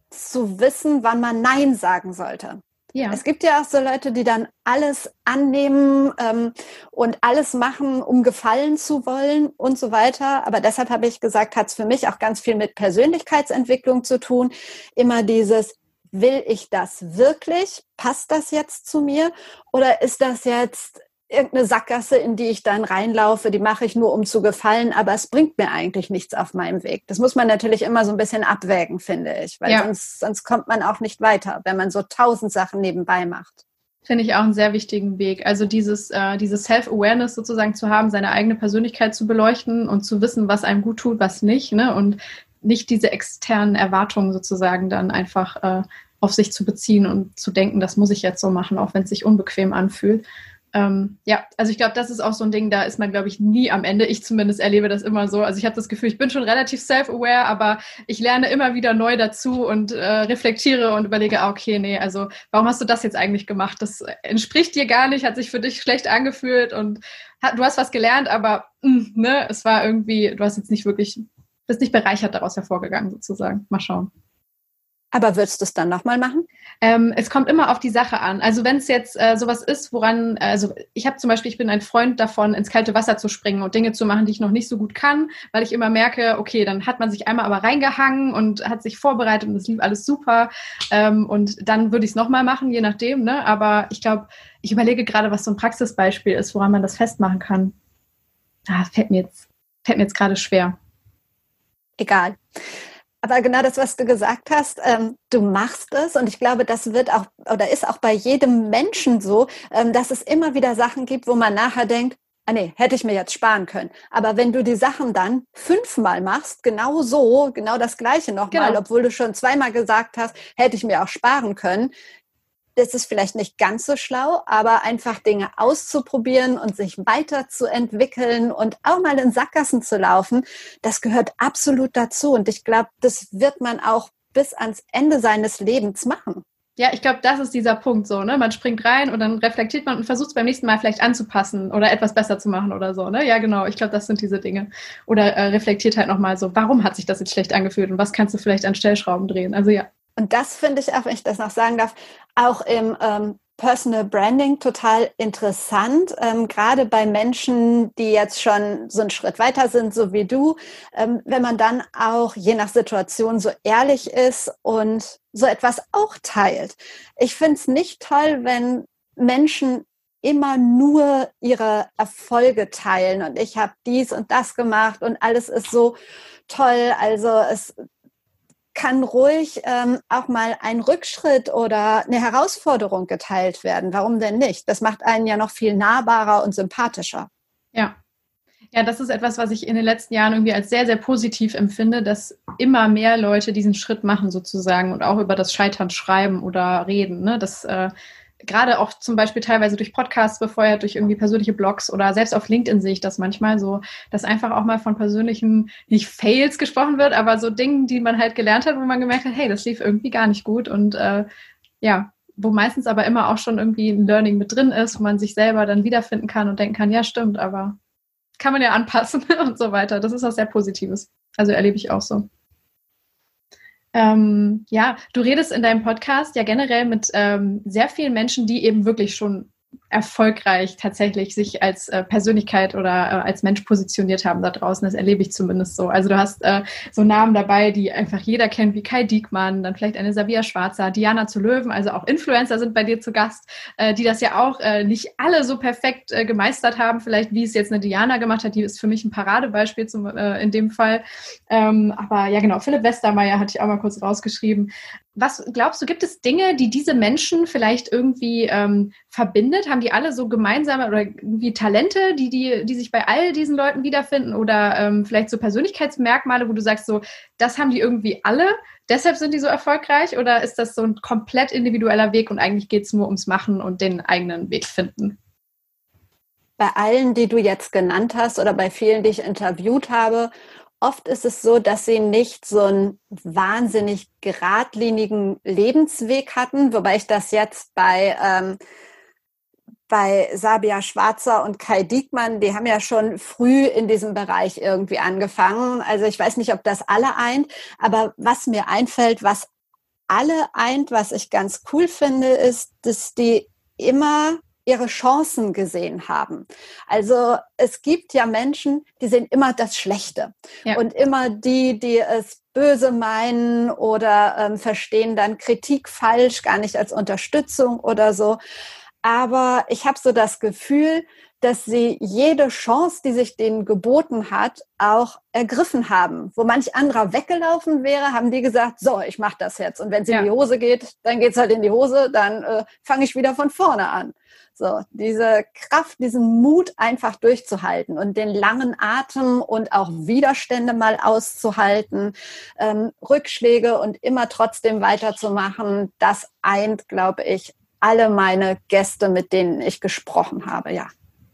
zu wissen, wann man Nein sagen sollte. Ja. Es gibt ja auch so Leute, die dann alles annehmen ähm, und alles machen, um gefallen zu wollen und so weiter. Aber deshalb habe ich gesagt, hat es für mich auch ganz viel mit Persönlichkeitsentwicklung zu tun. Immer dieses, will ich das wirklich? Passt das jetzt zu mir? Oder ist das jetzt irgendeine Sackgasse, in die ich dann reinlaufe, die mache ich nur, um zu gefallen, aber es bringt mir eigentlich nichts auf meinem Weg. Das muss man natürlich immer so ein bisschen abwägen, finde ich, weil ja. sonst, sonst kommt man auch nicht weiter, wenn man so tausend Sachen nebenbei macht. Finde ich auch einen sehr wichtigen Weg. Also dieses, äh, dieses Self-Awareness sozusagen zu haben, seine eigene Persönlichkeit zu beleuchten und zu wissen, was einem gut tut, was nicht, ne? Und nicht diese externen Erwartungen sozusagen dann einfach äh, auf sich zu beziehen und zu denken, das muss ich jetzt so machen, auch wenn es sich unbequem anfühlt. Ähm, ja, also ich glaube, das ist auch so ein Ding, da ist man, glaube ich, nie am Ende. Ich zumindest erlebe das immer so. Also ich habe das Gefühl, ich bin schon relativ self-aware, aber ich lerne immer wieder neu dazu und äh, reflektiere und überlege, ah, okay, nee, also warum hast du das jetzt eigentlich gemacht? Das entspricht dir gar nicht, hat sich für dich schlecht angefühlt und hat, du hast was gelernt, aber mh, mm, ne, es war irgendwie, du hast jetzt nicht wirklich, bist nicht bereichert daraus hervorgegangen, sozusagen. Mal schauen. Aber würdest du es dann nochmal machen? Ähm, es kommt immer auf die Sache an. Also wenn es jetzt äh, sowas ist, woran, also ich habe zum Beispiel, ich bin ein Freund davon, ins kalte Wasser zu springen und Dinge zu machen, die ich noch nicht so gut kann, weil ich immer merke, okay, dann hat man sich einmal aber reingehangen und hat sich vorbereitet und es lief alles super. Ähm, und dann würde ich es nochmal machen, je nachdem. Ne? Aber ich glaube, ich überlege gerade, was so ein Praxisbeispiel ist, woran man das festmachen kann. Ah, fällt mir jetzt, fällt mir jetzt gerade schwer. Egal. Aber genau das, was du gesagt hast, ähm, du machst es und ich glaube, das wird auch oder ist auch bei jedem Menschen so, ähm, dass es immer wieder Sachen gibt, wo man nachher denkt, ah nee, hätte ich mir jetzt sparen können. Aber wenn du die Sachen dann fünfmal machst, genau so, genau das Gleiche nochmal, genau. obwohl du schon zweimal gesagt hast, hätte ich mir auch sparen können, das ist vielleicht nicht ganz so schlau, aber einfach Dinge auszuprobieren und sich weiterzuentwickeln und auch mal in Sackgassen zu laufen, das gehört absolut dazu. Und ich glaube, das wird man auch bis ans Ende seines Lebens machen. Ja, ich glaube, das ist dieser Punkt so, ne? Man springt rein und dann reflektiert man und versucht es beim nächsten Mal vielleicht anzupassen oder etwas besser zu machen oder so, ne? Ja, genau. Ich glaube, das sind diese Dinge. Oder äh, reflektiert halt nochmal so, warum hat sich das jetzt schlecht angefühlt und was kannst du vielleicht an Stellschrauben drehen? Also ja. Und das finde ich auch, wenn ich das noch sagen darf, auch im ähm, Personal Branding total interessant, ähm, gerade bei Menschen, die jetzt schon so einen Schritt weiter sind, so wie du, ähm, wenn man dann auch je nach Situation so ehrlich ist und so etwas auch teilt. Ich finde es nicht toll, wenn Menschen immer nur ihre Erfolge teilen und ich habe dies und das gemacht und alles ist so toll. Also es kann ruhig ähm, auch mal ein Rückschritt oder eine Herausforderung geteilt werden. Warum denn nicht? Das macht einen ja noch viel nahbarer und sympathischer. Ja. Ja, das ist etwas, was ich in den letzten Jahren irgendwie als sehr, sehr positiv empfinde, dass immer mehr Leute diesen Schritt machen sozusagen und auch über das Scheitern schreiben oder reden. Ne? Das äh, gerade auch zum Beispiel teilweise durch Podcasts befeuert, durch irgendwie persönliche Blogs oder selbst auf LinkedIn sehe ich das manchmal so, dass einfach auch mal von persönlichen, nicht Fails gesprochen wird, aber so Dingen, die man halt gelernt hat, wo man gemerkt hat, hey, das lief irgendwie gar nicht gut und äh, ja, wo meistens aber immer auch schon irgendwie ein Learning mit drin ist, wo man sich selber dann wiederfinden kann und denken kann, ja, stimmt, aber kann man ja anpassen und so weiter. Das ist was sehr Positives. Also erlebe ich auch so. Ähm, ja, du redest in deinem Podcast ja generell mit ähm, sehr vielen Menschen, die eben wirklich schon erfolgreich tatsächlich sich als äh, Persönlichkeit oder äh, als Mensch positioniert haben da draußen. Das erlebe ich zumindest so. Also du hast äh, so Namen dabei, die einfach jeder kennt, wie Kai Diekmann, dann vielleicht eine Sabia Schwarzer, Diana zu Löwen, also auch Influencer sind bei dir zu Gast, äh, die das ja auch äh, nicht alle so perfekt äh, gemeistert haben, vielleicht wie es jetzt eine Diana gemacht hat, die ist für mich ein Paradebeispiel zum, in dem Fall. Ähm, aber ja genau, Philipp Westermeier hatte ich auch mal kurz rausgeschrieben. was glaubst du, gibt es Dinge, die diese Menschen vielleicht irgendwie ähm, verbindet? Haben die alle so gemeinsame oder irgendwie Talente, die, die, die sich bei all diesen Leuten wiederfinden? Oder ähm, vielleicht so Persönlichkeitsmerkmale, wo du sagst, so, das haben die irgendwie alle, deshalb sind die so erfolgreich? Oder ist das so ein komplett individueller Weg und eigentlich geht es nur ums Machen und den eigenen Weg finden? Bei allen, die du jetzt genannt hast oder bei vielen, die ich interviewt habe, oft ist es so, dass sie nicht so einen wahnsinnig geradlinigen Lebensweg hatten, wobei ich das jetzt bei, ähm, bei Sabia Schwarzer und Kai Diekmann, die haben ja schon früh in diesem Bereich irgendwie angefangen. Also ich weiß nicht, ob das alle eint, aber was mir einfällt, was alle eint, was ich ganz cool finde, ist, dass die immer ihre Chancen gesehen haben. Also es gibt ja Menschen, die sehen immer das Schlechte ja. und immer die, die es böse meinen oder ähm, verstehen dann Kritik falsch, gar nicht als Unterstützung oder so. Aber ich habe so das Gefühl, dass sie jede Chance, die sich denen geboten hat, auch ergriffen haben. Wo manch anderer weggelaufen wäre, haben die gesagt, so, ich mache das jetzt. Und wenn es ja. in die Hose geht, dann geht's halt in die Hose, dann äh, fange ich wieder von vorne an. So, diese Kraft, diesen Mut einfach durchzuhalten und den langen Atem und auch Widerstände mal auszuhalten, ähm, Rückschläge und immer trotzdem weiterzumachen, das eint, glaube ich, alle meine Gäste, mit denen ich gesprochen habe, ja.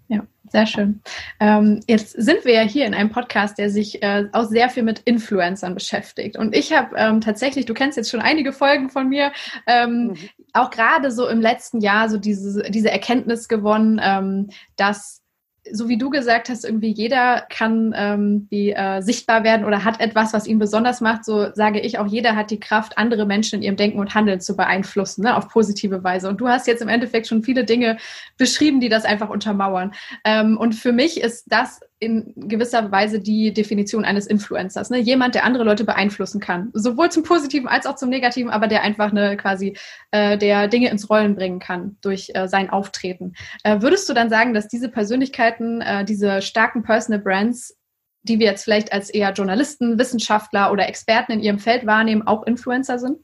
Ja, sehr schön. Ähm, jetzt sind wir ja hier in einem Podcast, der sich äh, auch sehr viel mit Influencern beschäftigt. Und ich habe ähm, tatsächlich, du kennst jetzt schon einige Folgen von mir, ähm, mhm. auch gerade so im letzten Jahr so diese, diese Erkenntnis gewonnen, ähm, dass so wie du gesagt hast, irgendwie jeder kann ähm, wie, äh, sichtbar werden oder hat etwas, was ihn besonders macht. So sage ich auch, jeder hat die Kraft, andere Menschen in ihrem Denken und Handeln zu beeinflussen, ne, auf positive Weise. Und du hast jetzt im Endeffekt schon viele Dinge beschrieben, die das einfach untermauern. Ähm, und für mich ist das in gewisser Weise die Definition eines Influencers. Ne? Jemand, der andere Leute beeinflussen kann. Sowohl zum Positiven als auch zum Negativen, aber der einfach eine quasi, äh, der Dinge ins Rollen bringen kann durch äh, sein Auftreten. Äh, würdest du dann sagen, dass diese Persönlichkeiten, äh, diese starken Personal Brands, die wir jetzt vielleicht als eher Journalisten, Wissenschaftler oder Experten in ihrem Feld wahrnehmen, auch Influencer sind?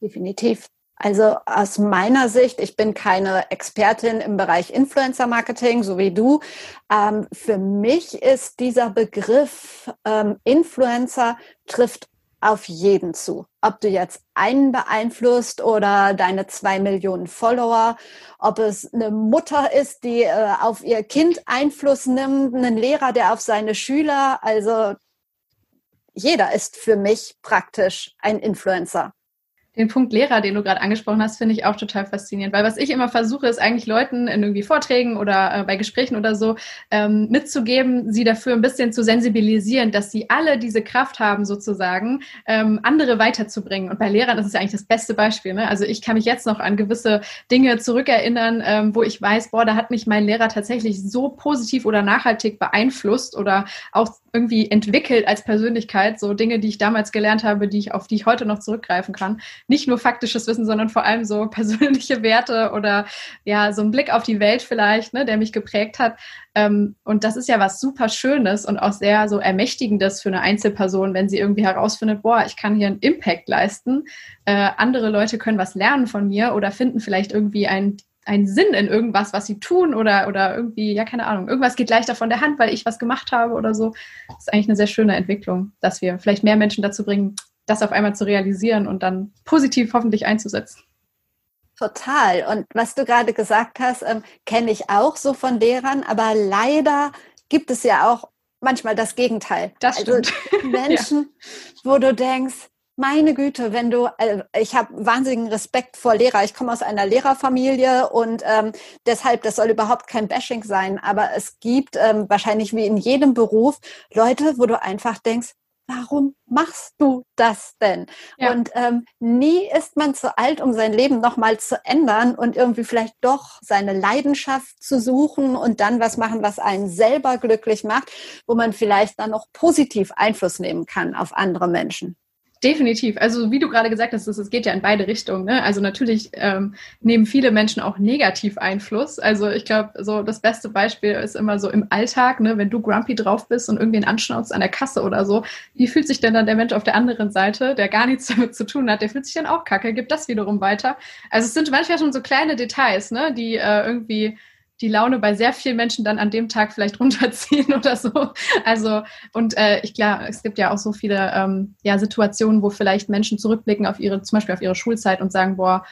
Definitiv. Also aus meiner Sicht, ich bin keine Expertin im Bereich Influencer Marketing, so wie du. Ähm, für mich ist dieser Begriff ähm, Influencer trifft auf jeden zu. Ob du jetzt einen beeinflusst oder deine zwei Millionen Follower, ob es eine Mutter ist, die äh, auf ihr Kind Einfluss nimmt, einen Lehrer, der auf seine Schüler, also jeder ist für mich praktisch ein Influencer den Punkt Lehrer, den du gerade angesprochen hast, finde ich auch total faszinierend, weil was ich immer versuche, ist eigentlich Leuten in irgendwie Vorträgen oder äh, bei Gesprächen oder so ähm, mitzugeben, sie dafür ein bisschen zu sensibilisieren, dass sie alle diese Kraft haben, sozusagen, ähm, andere weiterzubringen. Und bei Lehrern ist es ja eigentlich das beste Beispiel. Ne? Also ich kann mich jetzt noch an gewisse Dinge zurückerinnern, ähm, wo ich weiß, boah, da hat mich mein Lehrer tatsächlich so positiv oder nachhaltig beeinflusst oder auch irgendwie entwickelt als Persönlichkeit, so Dinge, die ich damals gelernt habe, die ich auf die ich heute noch zurückgreifen kann. Nicht nur faktisches Wissen, sondern vor allem so persönliche Werte oder ja, so ein Blick auf die Welt vielleicht, ne, der mich geprägt hat. Ähm, und das ist ja was super Schönes und auch sehr so Ermächtigendes für eine Einzelperson, wenn sie irgendwie herausfindet, boah, ich kann hier einen Impact leisten. Äh, andere Leute können was lernen von mir oder finden vielleicht irgendwie ein einen Sinn in irgendwas, was sie tun oder, oder irgendwie, ja, keine Ahnung, irgendwas geht leichter von der Hand, weil ich was gemacht habe oder so. Das ist eigentlich eine sehr schöne Entwicklung, dass wir vielleicht mehr Menschen dazu bringen, das auf einmal zu realisieren und dann positiv hoffentlich einzusetzen. Total. Und was du gerade gesagt hast, ähm, kenne ich auch so von Lehrern, aber leider gibt es ja auch manchmal das Gegenteil. Das also stimmt. Also Menschen, ja. wo du denkst, meine Güte, wenn du, äh, ich habe wahnsinnigen Respekt vor Lehrer. Ich komme aus einer Lehrerfamilie und ähm, deshalb, das soll überhaupt kein Bashing sein, aber es gibt ähm, wahrscheinlich wie in jedem Beruf Leute, wo du einfach denkst, warum machst du das denn? Ja. Und ähm, nie ist man zu alt, um sein Leben nochmal zu ändern und irgendwie vielleicht doch seine Leidenschaft zu suchen und dann was machen, was einen selber glücklich macht, wo man vielleicht dann noch positiv Einfluss nehmen kann auf andere Menschen. Definitiv. Also wie du gerade gesagt hast, es geht ja in beide Richtungen. Ne? Also natürlich ähm, nehmen viele Menschen auch negativ Einfluss. Also ich glaube, so das beste Beispiel ist immer so im Alltag, ne? wenn du grumpy drauf bist und irgendwen anschnauzt an der Kasse oder so. Wie fühlt sich denn dann der Mensch auf der anderen Seite, der gar nichts damit zu tun hat? Der fühlt sich dann auch kacke, gibt das wiederum weiter. Also es sind manchmal schon so kleine Details, ne? die äh, irgendwie die Laune bei sehr vielen Menschen dann an dem Tag vielleicht runterziehen oder so. Also, und äh, ich klar, es gibt ja auch so viele ähm, ja, Situationen, wo vielleicht Menschen zurückblicken auf ihre, zum Beispiel auf ihre Schulzeit und sagen, boah,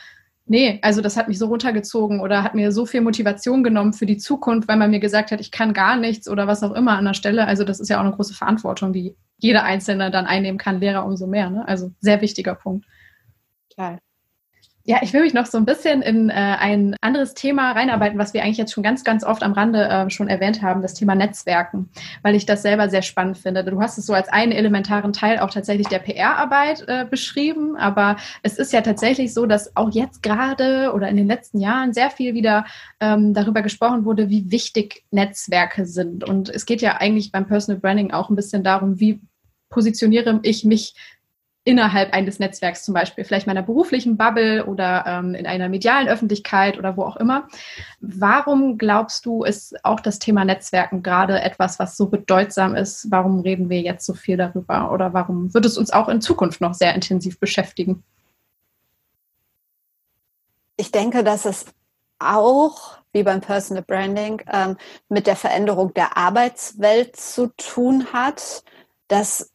nee, also das hat mich so runtergezogen oder hat mir so viel Motivation genommen für die Zukunft, weil man mir gesagt hat, ich kann gar nichts oder was auch immer an der Stelle. Also das ist ja auch eine große Verantwortung, die jeder Einzelne dann einnehmen kann, Lehrer umso mehr. Ne? Also sehr wichtiger Punkt. Klar. Ja, ich will mich noch so ein bisschen in äh, ein anderes Thema reinarbeiten, was wir eigentlich jetzt schon ganz, ganz oft am Rande äh, schon erwähnt haben, das Thema Netzwerken, weil ich das selber sehr spannend finde. Du hast es so als einen elementaren Teil auch tatsächlich der PR-Arbeit äh, beschrieben, aber es ist ja tatsächlich so, dass auch jetzt gerade oder in den letzten Jahren sehr viel wieder ähm, darüber gesprochen wurde, wie wichtig Netzwerke sind. Und es geht ja eigentlich beim Personal Branding auch ein bisschen darum, wie positioniere ich mich innerhalb eines Netzwerks zum Beispiel, vielleicht meiner beruflichen Bubble oder ähm, in einer medialen Öffentlichkeit oder wo auch immer. Warum glaubst du, ist auch das Thema Netzwerken gerade etwas, was so bedeutsam ist? Warum reden wir jetzt so viel darüber oder warum wird es uns auch in Zukunft noch sehr intensiv beschäftigen? Ich denke, dass es auch wie beim Personal Branding ähm, mit der Veränderung der Arbeitswelt zu tun hat, dass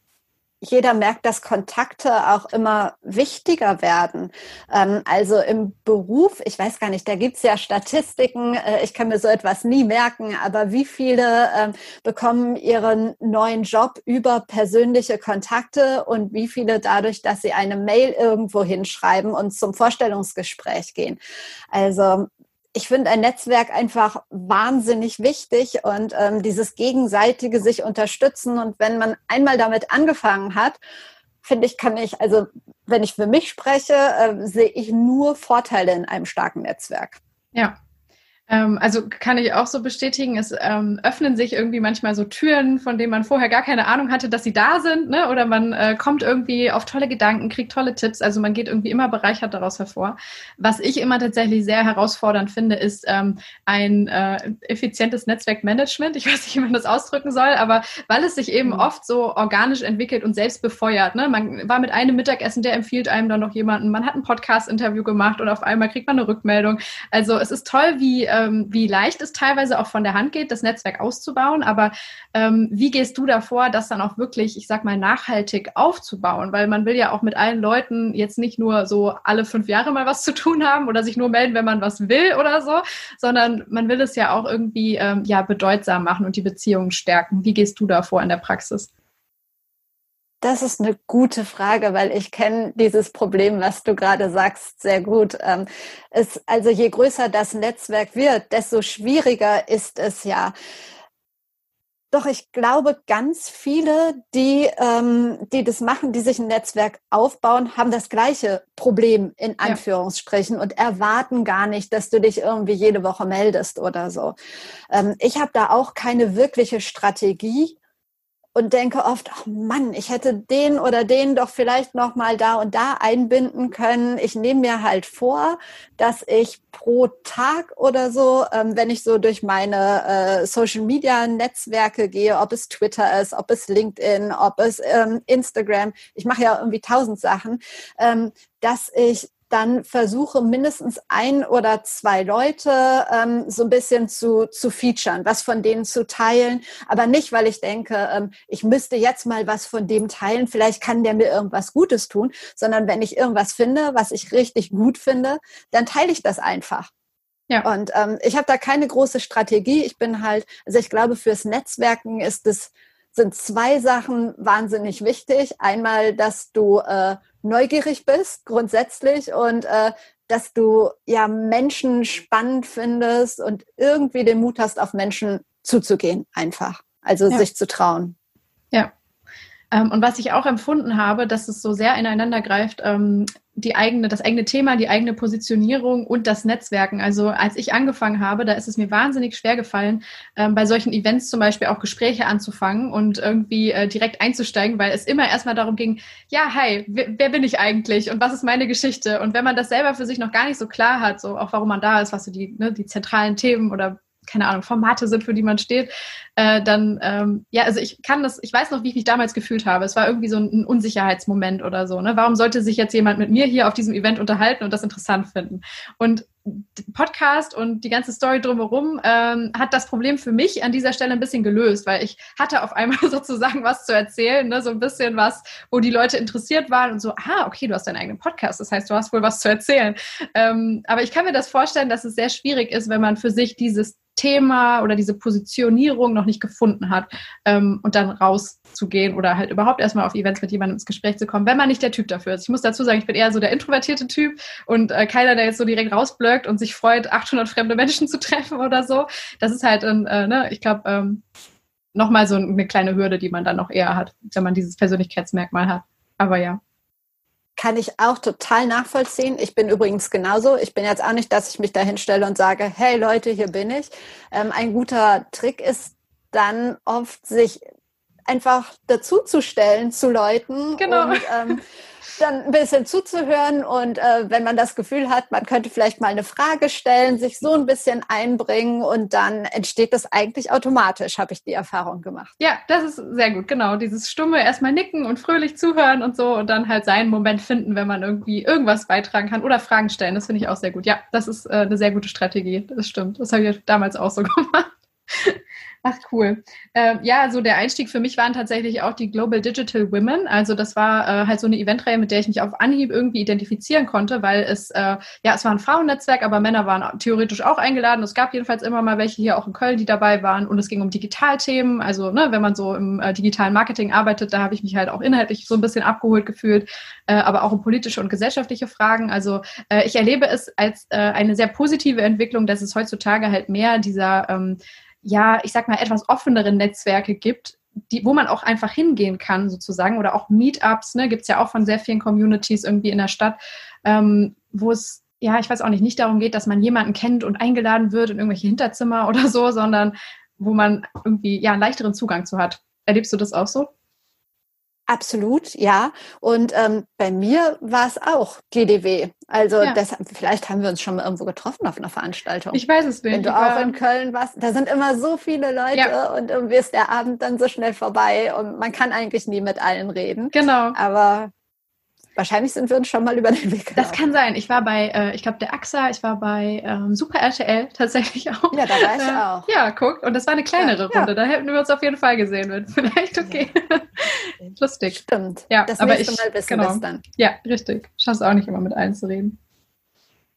jeder merkt, dass Kontakte auch immer wichtiger werden. Ähm, also im Beruf, ich weiß gar nicht, da gibt's ja Statistiken, äh, ich kann mir so etwas nie merken, aber wie viele ähm, bekommen ihren neuen Job über persönliche Kontakte und wie viele dadurch, dass sie eine Mail irgendwo hinschreiben und zum Vorstellungsgespräch gehen. Also ich finde ein Netzwerk einfach wahnsinnig wichtig und ähm, dieses gegenseitige sich unterstützen. Und wenn man einmal damit angefangen hat, finde ich, kann ich, also wenn ich für mich spreche, äh, sehe ich nur Vorteile in einem starken Netzwerk. Ja, ähm, also kann ich auch so bestätigen, es ähm, öffnen sich irgendwie manchmal so Türen, von denen man vorher gar keine Ahnung hatte, dass sie da sind, ne? oder man äh, kommt irgendwie auf tolle Gedanken, kriegt tolle Tipps, also man geht irgendwie immer bereichert daraus hervor. Was ich immer tatsächlich sehr herausfordernd finde, ist ähm, ein äh, effizientes Netzwerkmanagement. Ich weiß nicht, wie man das ausdrücken soll, aber weil es sich eben mhm. oft so organisch entwickelt und selbst befeuert. Ne? Man war mit einem Mittagessen, der empfiehlt einem dann noch jemanden, man hat ein Podcast-Interview gemacht und auf einmal kriegt man eine Rückmeldung. Also es ist toll, wie ähm, wie leicht es teilweise auch von der Hand geht, das Netzwerk auszubauen. Aber ähm, wie gehst du davor, das dann auch wirklich, ich sag mal, nachhaltig aufzubauen? Weil man will ja auch mit allen Leuten jetzt nicht nur so alle fünf Jahre mal was zu tun haben oder sich nur melden, wenn man was will oder so, sondern man will es ja auch irgendwie ähm, ja bedeutsam machen und die Beziehungen stärken. Wie gehst du davor in der Praxis? Das ist eine gute Frage, weil ich kenne dieses Problem, was du gerade sagst, sehr gut. Ähm, es, also je größer das Netzwerk wird, desto schwieriger ist es ja. Doch ich glaube, ganz viele, die, ähm, die das machen, die sich ein Netzwerk aufbauen, haben das gleiche Problem in Anführungsstrichen ja. und erwarten gar nicht, dass du dich irgendwie jede Woche meldest oder so. Ähm, ich habe da auch keine wirkliche Strategie und denke oft, ach Mann, ich hätte den oder den doch vielleicht noch mal da und da einbinden können. Ich nehme mir halt vor, dass ich pro Tag oder so, ähm, wenn ich so durch meine äh, Social Media Netzwerke gehe, ob es Twitter ist, ob es LinkedIn, ob es ähm, Instagram, ich mache ja irgendwie tausend Sachen, ähm, dass ich dann versuche mindestens ein oder zwei Leute ähm, so ein bisschen zu, zu featuren, was von denen zu teilen, aber nicht, weil ich denke, ähm, ich müsste jetzt mal was von dem teilen, vielleicht kann der mir irgendwas Gutes tun, sondern wenn ich irgendwas finde, was ich richtig gut finde, dann teile ich das einfach. Ja. Und ähm, ich habe da keine große Strategie. Ich bin halt, also ich glaube, fürs Netzwerken ist es sind zwei Sachen wahnsinnig wichtig. Einmal, dass du äh, neugierig bist grundsätzlich und äh, dass du ja Menschen spannend findest und irgendwie den Mut hast, auf Menschen zuzugehen, einfach. Also ja. sich zu trauen. Ja. Ähm, und was ich auch empfunden habe, dass es so sehr ineinander greift, ähm, die eigene, das eigene Thema, die eigene Positionierung und das Netzwerken. Also als ich angefangen habe, da ist es mir wahnsinnig schwer gefallen, ähm, bei solchen Events zum Beispiel auch Gespräche anzufangen und irgendwie äh, direkt einzusteigen, weil es immer erstmal darum ging, ja, hi, wer, wer, bin ich eigentlich und was ist meine Geschichte? Und wenn man das selber für sich noch gar nicht so klar hat, so auch warum man da ist, was so die, ne, die zentralen Themen oder keine Ahnung, Formate sind, für die man steht, äh, dann, ähm, ja, also ich kann das, ich weiß noch, wie ich mich damals gefühlt habe. Es war irgendwie so ein Unsicherheitsmoment oder so. Ne? Warum sollte sich jetzt jemand mit mir hier auf diesem Event unterhalten und das interessant finden? Und Podcast und die ganze Story drumherum ähm, hat das Problem für mich an dieser Stelle ein bisschen gelöst, weil ich hatte auf einmal sozusagen was zu erzählen, ne? so ein bisschen was, wo die Leute interessiert waren und so, ah, okay, du hast deinen eigenen Podcast, das heißt, du hast wohl was zu erzählen. Ähm, aber ich kann mir das vorstellen, dass es sehr schwierig ist, wenn man für sich dieses Thema oder diese Positionierung noch nicht gefunden hat ähm, und dann rauszugehen oder halt überhaupt erstmal auf Events mit jemandem ins Gespräch zu kommen, wenn man nicht der Typ dafür ist. Ich muss dazu sagen, ich bin eher so der introvertierte Typ und äh, keiner, der jetzt so direkt rausblöckt und sich freut, 800 fremde Menschen zu treffen oder so. Das ist halt, ein, äh, ne, ich glaube, ähm, nochmal so eine kleine Hürde, die man dann noch eher hat, wenn man dieses Persönlichkeitsmerkmal hat. Aber ja kann ich auch total nachvollziehen. Ich bin übrigens genauso. Ich bin jetzt auch nicht, dass ich mich da hinstelle und sage, hey Leute, hier bin ich. Ähm, ein guter Trick ist dann oft, sich einfach dazuzustellen zu Leuten genau. und ähm, dann ein bisschen zuzuhören und äh, wenn man das Gefühl hat, man könnte vielleicht mal eine Frage stellen, sich so ein bisschen einbringen und dann entsteht das eigentlich automatisch, habe ich die Erfahrung gemacht. Ja, das ist sehr gut, genau. Dieses stumme erstmal nicken und fröhlich zuhören und so und dann halt seinen Moment finden, wenn man irgendwie irgendwas beitragen kann oder Fragen stellen. Das finde ich auch sehr gut. Ja, das ist äh, eine sehr gute Strategie. Das stimmt. Das habe ich damals auch so gemacht. Ach cool. Äh, ja, so der Einstieg für mich waren tatsächlich auch die Global Digital Women. Also das war äh, halt so eine Eventreihe, mit der ich mich auf Anhieb irgendwie identifizieren konnte, weil es äh, ja es war ein Frauennetzwerk, aber Männer waren theoretisch auch eingeladen. Es gab jedenfalls immer mal welche hier auch in Köln, die dabei waren. Und es ging um Digitalthemen. Also ne, wenn man so im äh, digitalen Marketing arbeitet, da habe ich mich halt auch inhaltlich so ein bisschen abgeholt gefühlt, äh, aber auch um politische und gesellschaftliche Fragen. Also äh, ich erlebe es als äh, eine sehr positive Entwicklung, dass es heutzutage halt mehr dieser ähm, ja, ich sag mal, etwas offeneren Netzwerke gibt, die, wo man auch einfach hingehen kann, sozusagen, oder auch Meetups, ne, gibt es ja auch von sehr vielen Communities irgendwie in der Stadt, ähm, wo es, ja, ich weiß auch nicht, nicht darum geht, dass man jemanden kennt und eingeladen wird in irgendwelche Hinterzimmer oder so, sondern wo man irgendwie ja einen leichteren Zugang zu hat. Erlebst du das auch so? Absolut, ja. Und ähm, bei mir war es auch GDW. Also ja. deshalb, vielleicht haben wir uns schon mal irgendwo getroffen auf einer Veranstaltung. Ich weiß es nicht. Wenn du auch in Köln warst, da sind immer so viele Leute ja. und irgendwie ist der Abend dann so schnell vorbei und man kann eigentlich nie mit allen reden. Genau. Aber Wahrscheinlich sind wir uns schon mal über den Weg gelaufen. Das kann sein. Ich war bei, äh, ich glaube, der AXA, ich war bei ähm, Super RTL tatsächlich auch. Ja, da war ich äh, auch. Ja, guck. Und das war eine kleinere ja, Runde. Ja. Da hätten wir uns auf jeden Fall gesehen. Wird vielleicht okay. Lustig. Stimmt. Ja, das aber nächste ich, Mal wissen genau. wir dann. Ja, richtig. Schaffst auch nicht immer mit allen zu reden.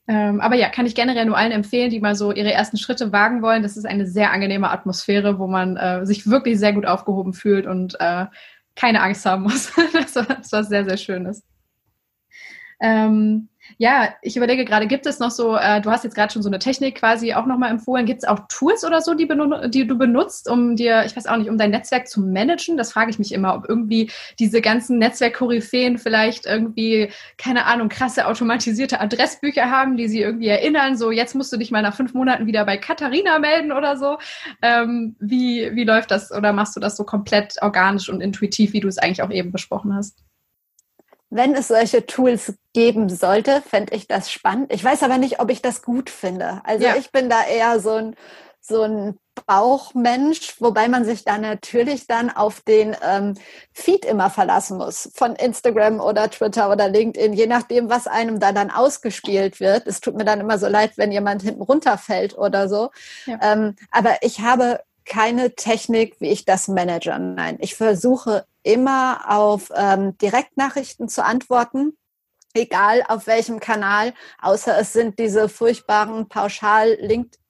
Ähm, aber ja, kann ich generell nur allen empfehlen, die mal so ihre ersten Schritte wagen wollen. Das ist eine sehr angenehme Atmosphäre, wo man äh, sich wirklich sehr gut aufgehoben fühlt und äh, keine Angst haben muss. das, war, das was sehr, sehr Schönes. Ähm, ja, ich überlege gerade, gibt es noch so, äh, du hast jetzt gerade schon so eine Technik quasi auch nochmal empfohlen, gibt es auch Tools oder so, die, die, du benutzt, um dir, ich weiß auch nicht, um dein Netzwerk zu managen? Das frage ich mich immer, ob irgendwie diese ganzen Netzwerk-Koryphäen vielleicht irgendwie, keine Ahnung, krasse automatisierte Adressbücher haben, die sie irgendwie erinnern, so jetzt musst du dich mal nach fünf Monaten wieder bei Katharina melden oder so. Ähm, wie, wie läuft das oder machst du das so komplett organisch und intuitiv, wie du es eigentlich auch eben besprochen hast? Wenn es solche Tools geben sollte, fände ich das spannend. Ich weiß aber nicht, ob ich das gut finde. Also ja. ich bin da eher so ein, so ein Bauchmensch, wobei man sich da natürlich dann auf den ähm, Feed immer verlassen muss, von Instagram oder Twitter oder LinkedIn, je nachdem, was einem da dann ausgespielt wird. Es tut mir dann immer so leid, wenn jemand hinten runterfällt oder so. Ja. Ähm, aber ich habe keine Technik, wie ich das manage. Nein, ich versuche immer auf ähm, Direktnachrichten zu antworten, egal auf welchem Kanal, außer es sind diese furchtbaren pauschal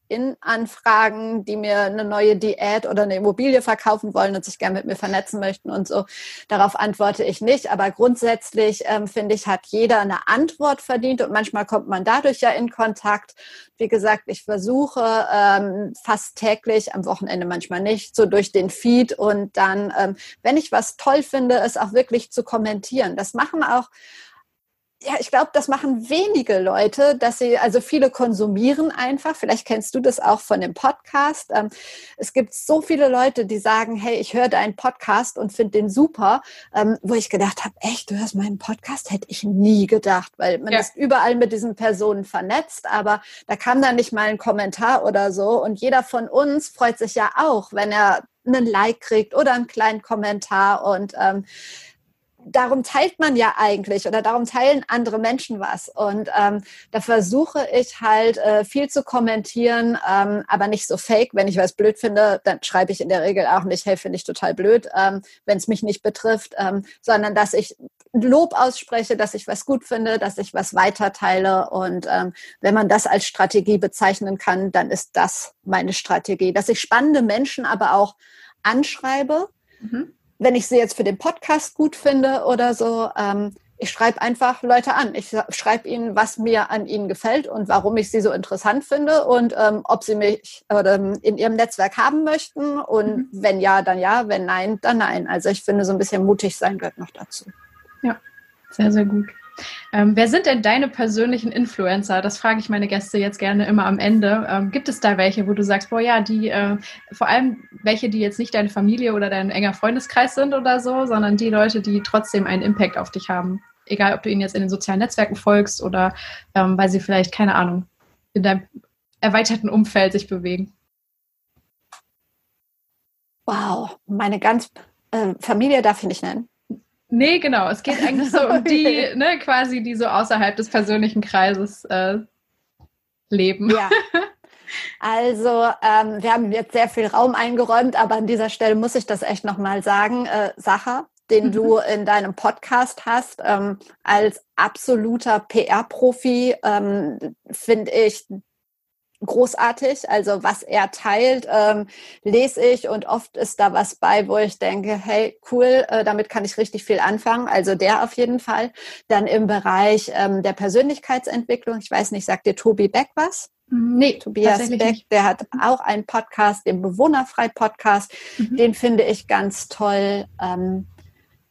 LinkedIn-Anfragen, die mir eine neue Diät oder eine Immobilie verkaufen wollen und sich gerne mit mir vernetzen möchten und so. Darauf antworte ich nicht. Aber grundsätzlich ähm, finde ich, hat jeder eine Antwort verdient und manchmal kommt man dadurch ja in Kontakt. Wie gesagt, ich versuche ähm, fast täglich, am Wochenende manchmal nicht, so durch den Feed und dann, ähm, wenn ich was toll finde, es auch wirklich zu kommentieren. Das machen auch ja, ich glaube, das machen wenige Leute, dass sie, also viele konsumieren einfach. Vielleicht kennst du das auch von dem Podcast. Ähm, es gibt so viele Leute, die sagen, hey, ich höre deinen Podcast und finde den super, ähm, wo ich gedacht habe, echt, du hörst meinen Podcast? Hätte ich nie gedacht, weil man ja. ist überall mit diesen Personen vernetzt, aber da kam dann nicht mal ein Kommentar oder so. Und jeder von uns freut sich ja auch, wenn er einen Like kriegt oder einen kleinen Kommentar und ähm, darum teilt man ja eigentlich oder darum teilen andere Menschen was. Und ähm, da versuche ich halt äh, viel zu kommentieren, ähm, aber nicht so fake. Wenn ich was blöd finde, dann schreibe ich in der Regel auch nicht, hey, finde ich total blöd, ähm, wenn es mich nicht betrifft, ähm, sondern dass ich Lob ausspreche, dass ich was gut finde, dass ich was weiterteile. Und ähm, wenn man das als Strategie bezeichnen kann, dann ist das meine Strategie, dass ich spannende Menschen aber auch anschreibe. Mhm wenn ich sie jetzt für den Podcast gut finde oder so, ähm, ich schreibe einfach Leute an. Ich schreibe ihnen, was mir an ihnen gefällt und warum ich sie so interessant finde und ähm, ob sie mich oder, ähm, in ihrem Netzwerk haben möchten. Und mhm. wenn ja, dann ja, wenn nein, dann nein. Also ich finde, so ein bisschen mutig sein gehört noch dazu. Ja, sehr, sehr gut. Ähm, wer sind denn deine persönlichen Influencer? Das frage ich meine Gäste jetzt gerne immer am Ende. Ähm, gibt es da welche, wo du sagst, boah ja, die, äh, vor allem welche, die jetzt nicht deine Familie oder dein enger Freundeskreis sind oder so, sondern die Leute, die trotzdem einen Impact auf dich haben? Egal, ob du ihnen jetzt in den sozialen Netzwerken folgst oder ähm, weil sie vielleicht, keine Ahnung, in deinem erweiterten Umfeld sich bewegen. Wow, meine ganz äh, Familie darf ich nicht nennen. Nee, genau. Es geht eigentlich so um die, ne, quasi, die so außerhalb des persönlichen Kreises äh, leben. Ja. Also, ähm, wir haben jetzt sehr viel Raum eingeräumt, aber an dieser Stelle muss ich das echt nochmal sagen. Äh, Sacher, den du in deinem Podcast hast, ähm, als absoluter PR-Profi, ähm, finde ich großartig. Also was er teilt, ähm, lese ich und oft ist da was bei, wo ich denke, hey, cool, äh, damit kann ich richtig viel anfangen. Also der auf jeden Fall. Dann im Bereich ähm, der Persönlichkeitsentwicklung, ich weiß nicht, sagt dir Tobi Beck was? Mhm. Nee, Tobias Beck, nicht. der hat auch einen Podcast, den Bewohnerfrei-Podcast. Mhm. Den finde ich ganz toll. Ähm,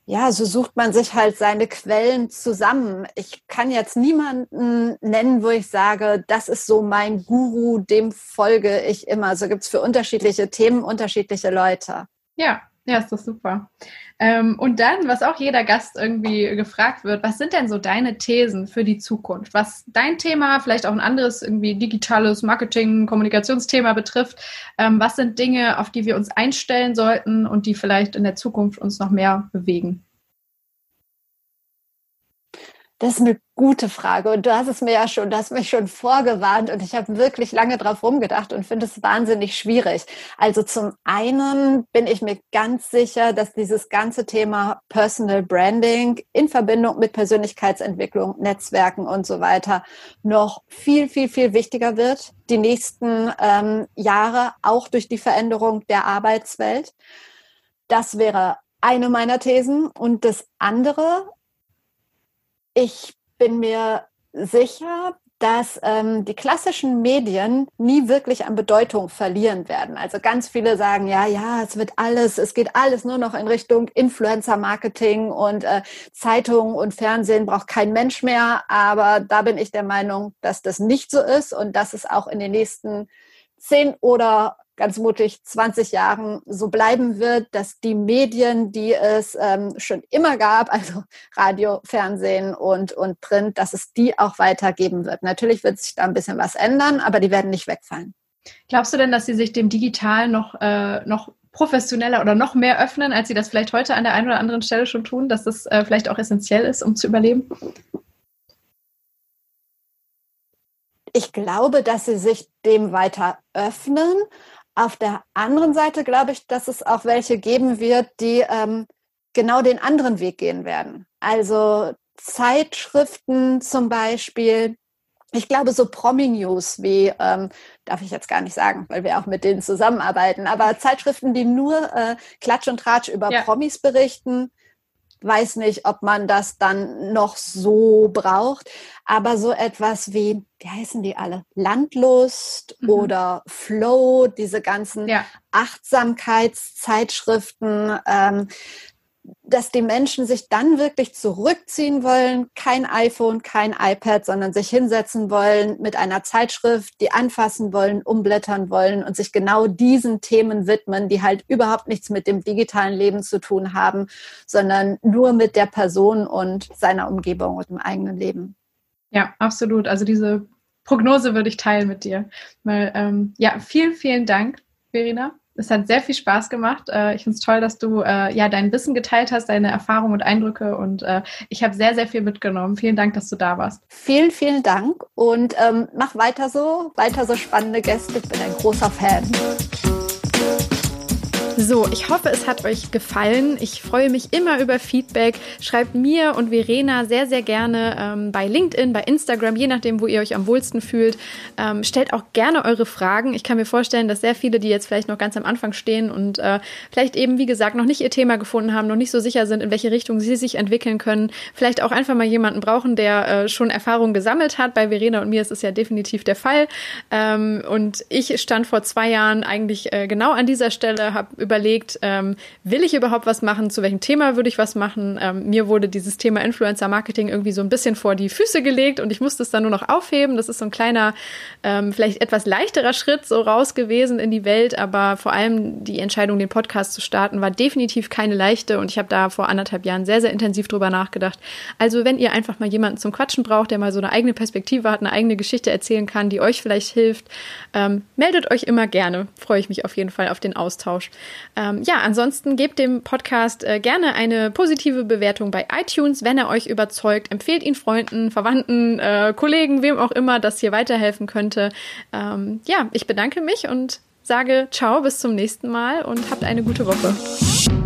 ja, so sucht man sich halt seine Quellen zusammen. Ich kann jetzt niemanden nennen, wo ich sage, das ist so mein Guru, dem folge ich immer. So gibt's für unterschiedliche Themen unterschiedliche Leute. Ja, ja, ist das super. Ähm, und dann, was auch jeder Gast irgendwie gefragt wird, was sind denn so deine Thesen für die Zukunft? Was dein Thema, vielleicht auch ein anderes irgendwie digitales Marketing, Kommunikationsthema betrifft, ähm, was sind Dinge, auf die wir uns einstellen sollten und die vielleicht in der Zukunft uns noch mehr bewegen? Das ist eine gute Frage und du hast es mir ja schon, du hast mich schon vorgewarnt und ich habe wirklich lange drauf rumgedacht und finde es wahnsinnig schwierig. Also zum einen bin ich mir ganz sicher, dass dieses ganze Thema Personal Branding in Verbindung mit Persönlichkeitsentwicklung, Netzwerken und so weiter noch viel, viel, viel wichtiger wird die nächsten ähm, Jahre, auch durch die Veränderung der Arbeitswelt. Das wäre eine meiner Thesen. Und das andere, ich bin mir sicher, dass ähm, die klassischen Medien nie wirklich an Bedeutung verlieren werden. Also ganz viele sagen, ja, ja, es wird alles, es geht alles nur noch in Richtung Influencer-Marketing und äh, Zeitungen und Fernsehen braucht kein Mensch mehr. Aber da bin ich der Meinung, dass das nicht so ist und dass es auch in den nächsten zehn oder ganz mutig 20 Jahren so bleiben wird, dass die Medien, die es ähm, schon immer gab, also Radio, Fernsehen und, und Print, dass es die auch weitergeben wird. Natürlich wird sich da ein bisschen was ändern, aber die werden nicht wegfallen. Glaubst du denn, dass sie sich dem Digital noch, äh, noch professioneller oder noch mehr öffnen, als sie das vielleicht heute an der einen oder anderen Stelle schon tun, dass das äh, vielleicht auch essentiell ist, um zu überleben? Ich glaube, dass sie sich dem weiter öffnen. Auf der anderen Seite glaube ich, dass es auch welche geben wird, die ähm, genau den anderen Weg gehen werden. Also Zeitschriften zum Beispiel, ich glaube, so Promi-News wie, ähm, darf ich jetzt gar nicht sagen, weil wir auch mit denen zusammenarbeiten, aber Zeitschriften, die nur äh, Klatsch und Tratsch über ja. Promis berichten, weiß nicht, ob man das dann noch so braucht. Aber so etwas wie, wie heißen die alle? Landlust mhm. oder Flow, diese ganzen ja. Achtsamkeitszeitschriften, ähm, dass die Menschen sich dann wirklich zurückziehen wollen, kein iPhone, kein iPad, sondern sich hinsetzen wollen mit einer Zeitschrift, die anfassen wollen, umblättern wollen und sich genau diesen Themen widmen, die halt überhaupt nichts mit dem digitalen Leben zu tun haben, sondern nur mit der Person und seiner Umgebung und dem eigenen Leben. Ja, absolut. Also diese Prognose würde ich teilen mit dir. Weil, ähm, ja, vielen, vielen Dank, Verena. Es hat sehr viel Spaß gemacht. Äh, ich finde es toll, dass du äh, ja dein Wissen geteilt hast, deine Erfahrungen und Eindrücke und äh, ich habe sehr, sehr viel mitgenommen. Vielen Dank, dass du da warst. Vielen, vielen Dank und ähm, mach weiter so, weiter so spannende Gäste. Ich bin ein großer Fan. So, ich hoffe, es hat euch gefallen. Ich freue mich immer über Feedback. Schreibt mir und Verena sehr, sehr gerne ähm, bei LinkedIn, bei Instagram, je nachdem, wo ihr euch am wohlsten fühlt. Ähm, stellt auch gerne eure Fragen. Ich kann mir vorstellen, dass sehr viele, die jetzt vielleicht noch ganz am Anfang stehen und äh, vielleicht eben, wie gesagt, noch nicht ihr Thema gefunden haben, noch nicht so sicher sind, in welche Richtung sie sich entwickeln können, vielleicht auch einfach mal jemanden brauchen, der äh, schon Erfahrung gesammelt hat. Bei Verena und mir ist es ja definitiv der Fall. Ähm, und ich stand vor zwei Jahren eigentlich äh, genau an dieser Stelle, habe überlegt, ähm, will ich überhaupt was machen, zu welchem Thema würde ich was machen. Ähm, mir wurde dieses Thema Influencer Marketing irgendwie so ein bisschen vor die Füße gelegt und ich musste es dann nur noch aufheben. Das ist so ein kleiner, ähm, vielleicht etwas leichterer Schritt so raus gewesen in die Welt, aber vor allem die Entscheidung, den Podcast zu starten, war definitiv keine leichte und ich habe da vor anderthalb Jahren sehr, sehr intensiv drüber nachgedacht. Also wenn ihr einfach mal jemanden zum Quatschen braucht, der mal so eine eigene Perspektive hat, eine eigene Geschichte erzählen kann, die euch vielleicht hilft, ähm, meldet euch immer gerne. Freue ich mich auf jeden Fall auf den Austausch. Ähm, ja, ansonsten gebt dem Podcast äh, gerne eine positive Bewertung bei iTunes, wenn er euch überzeugt. Empfehlt ihn Freunden, Verwandten, äh, Kollegen, wem auch immer das hier weiterhelfen könnte. Ähm, ja, ich bedanke mich und sage ciao, bis zum nächsten Mal und habt eine gute Woche.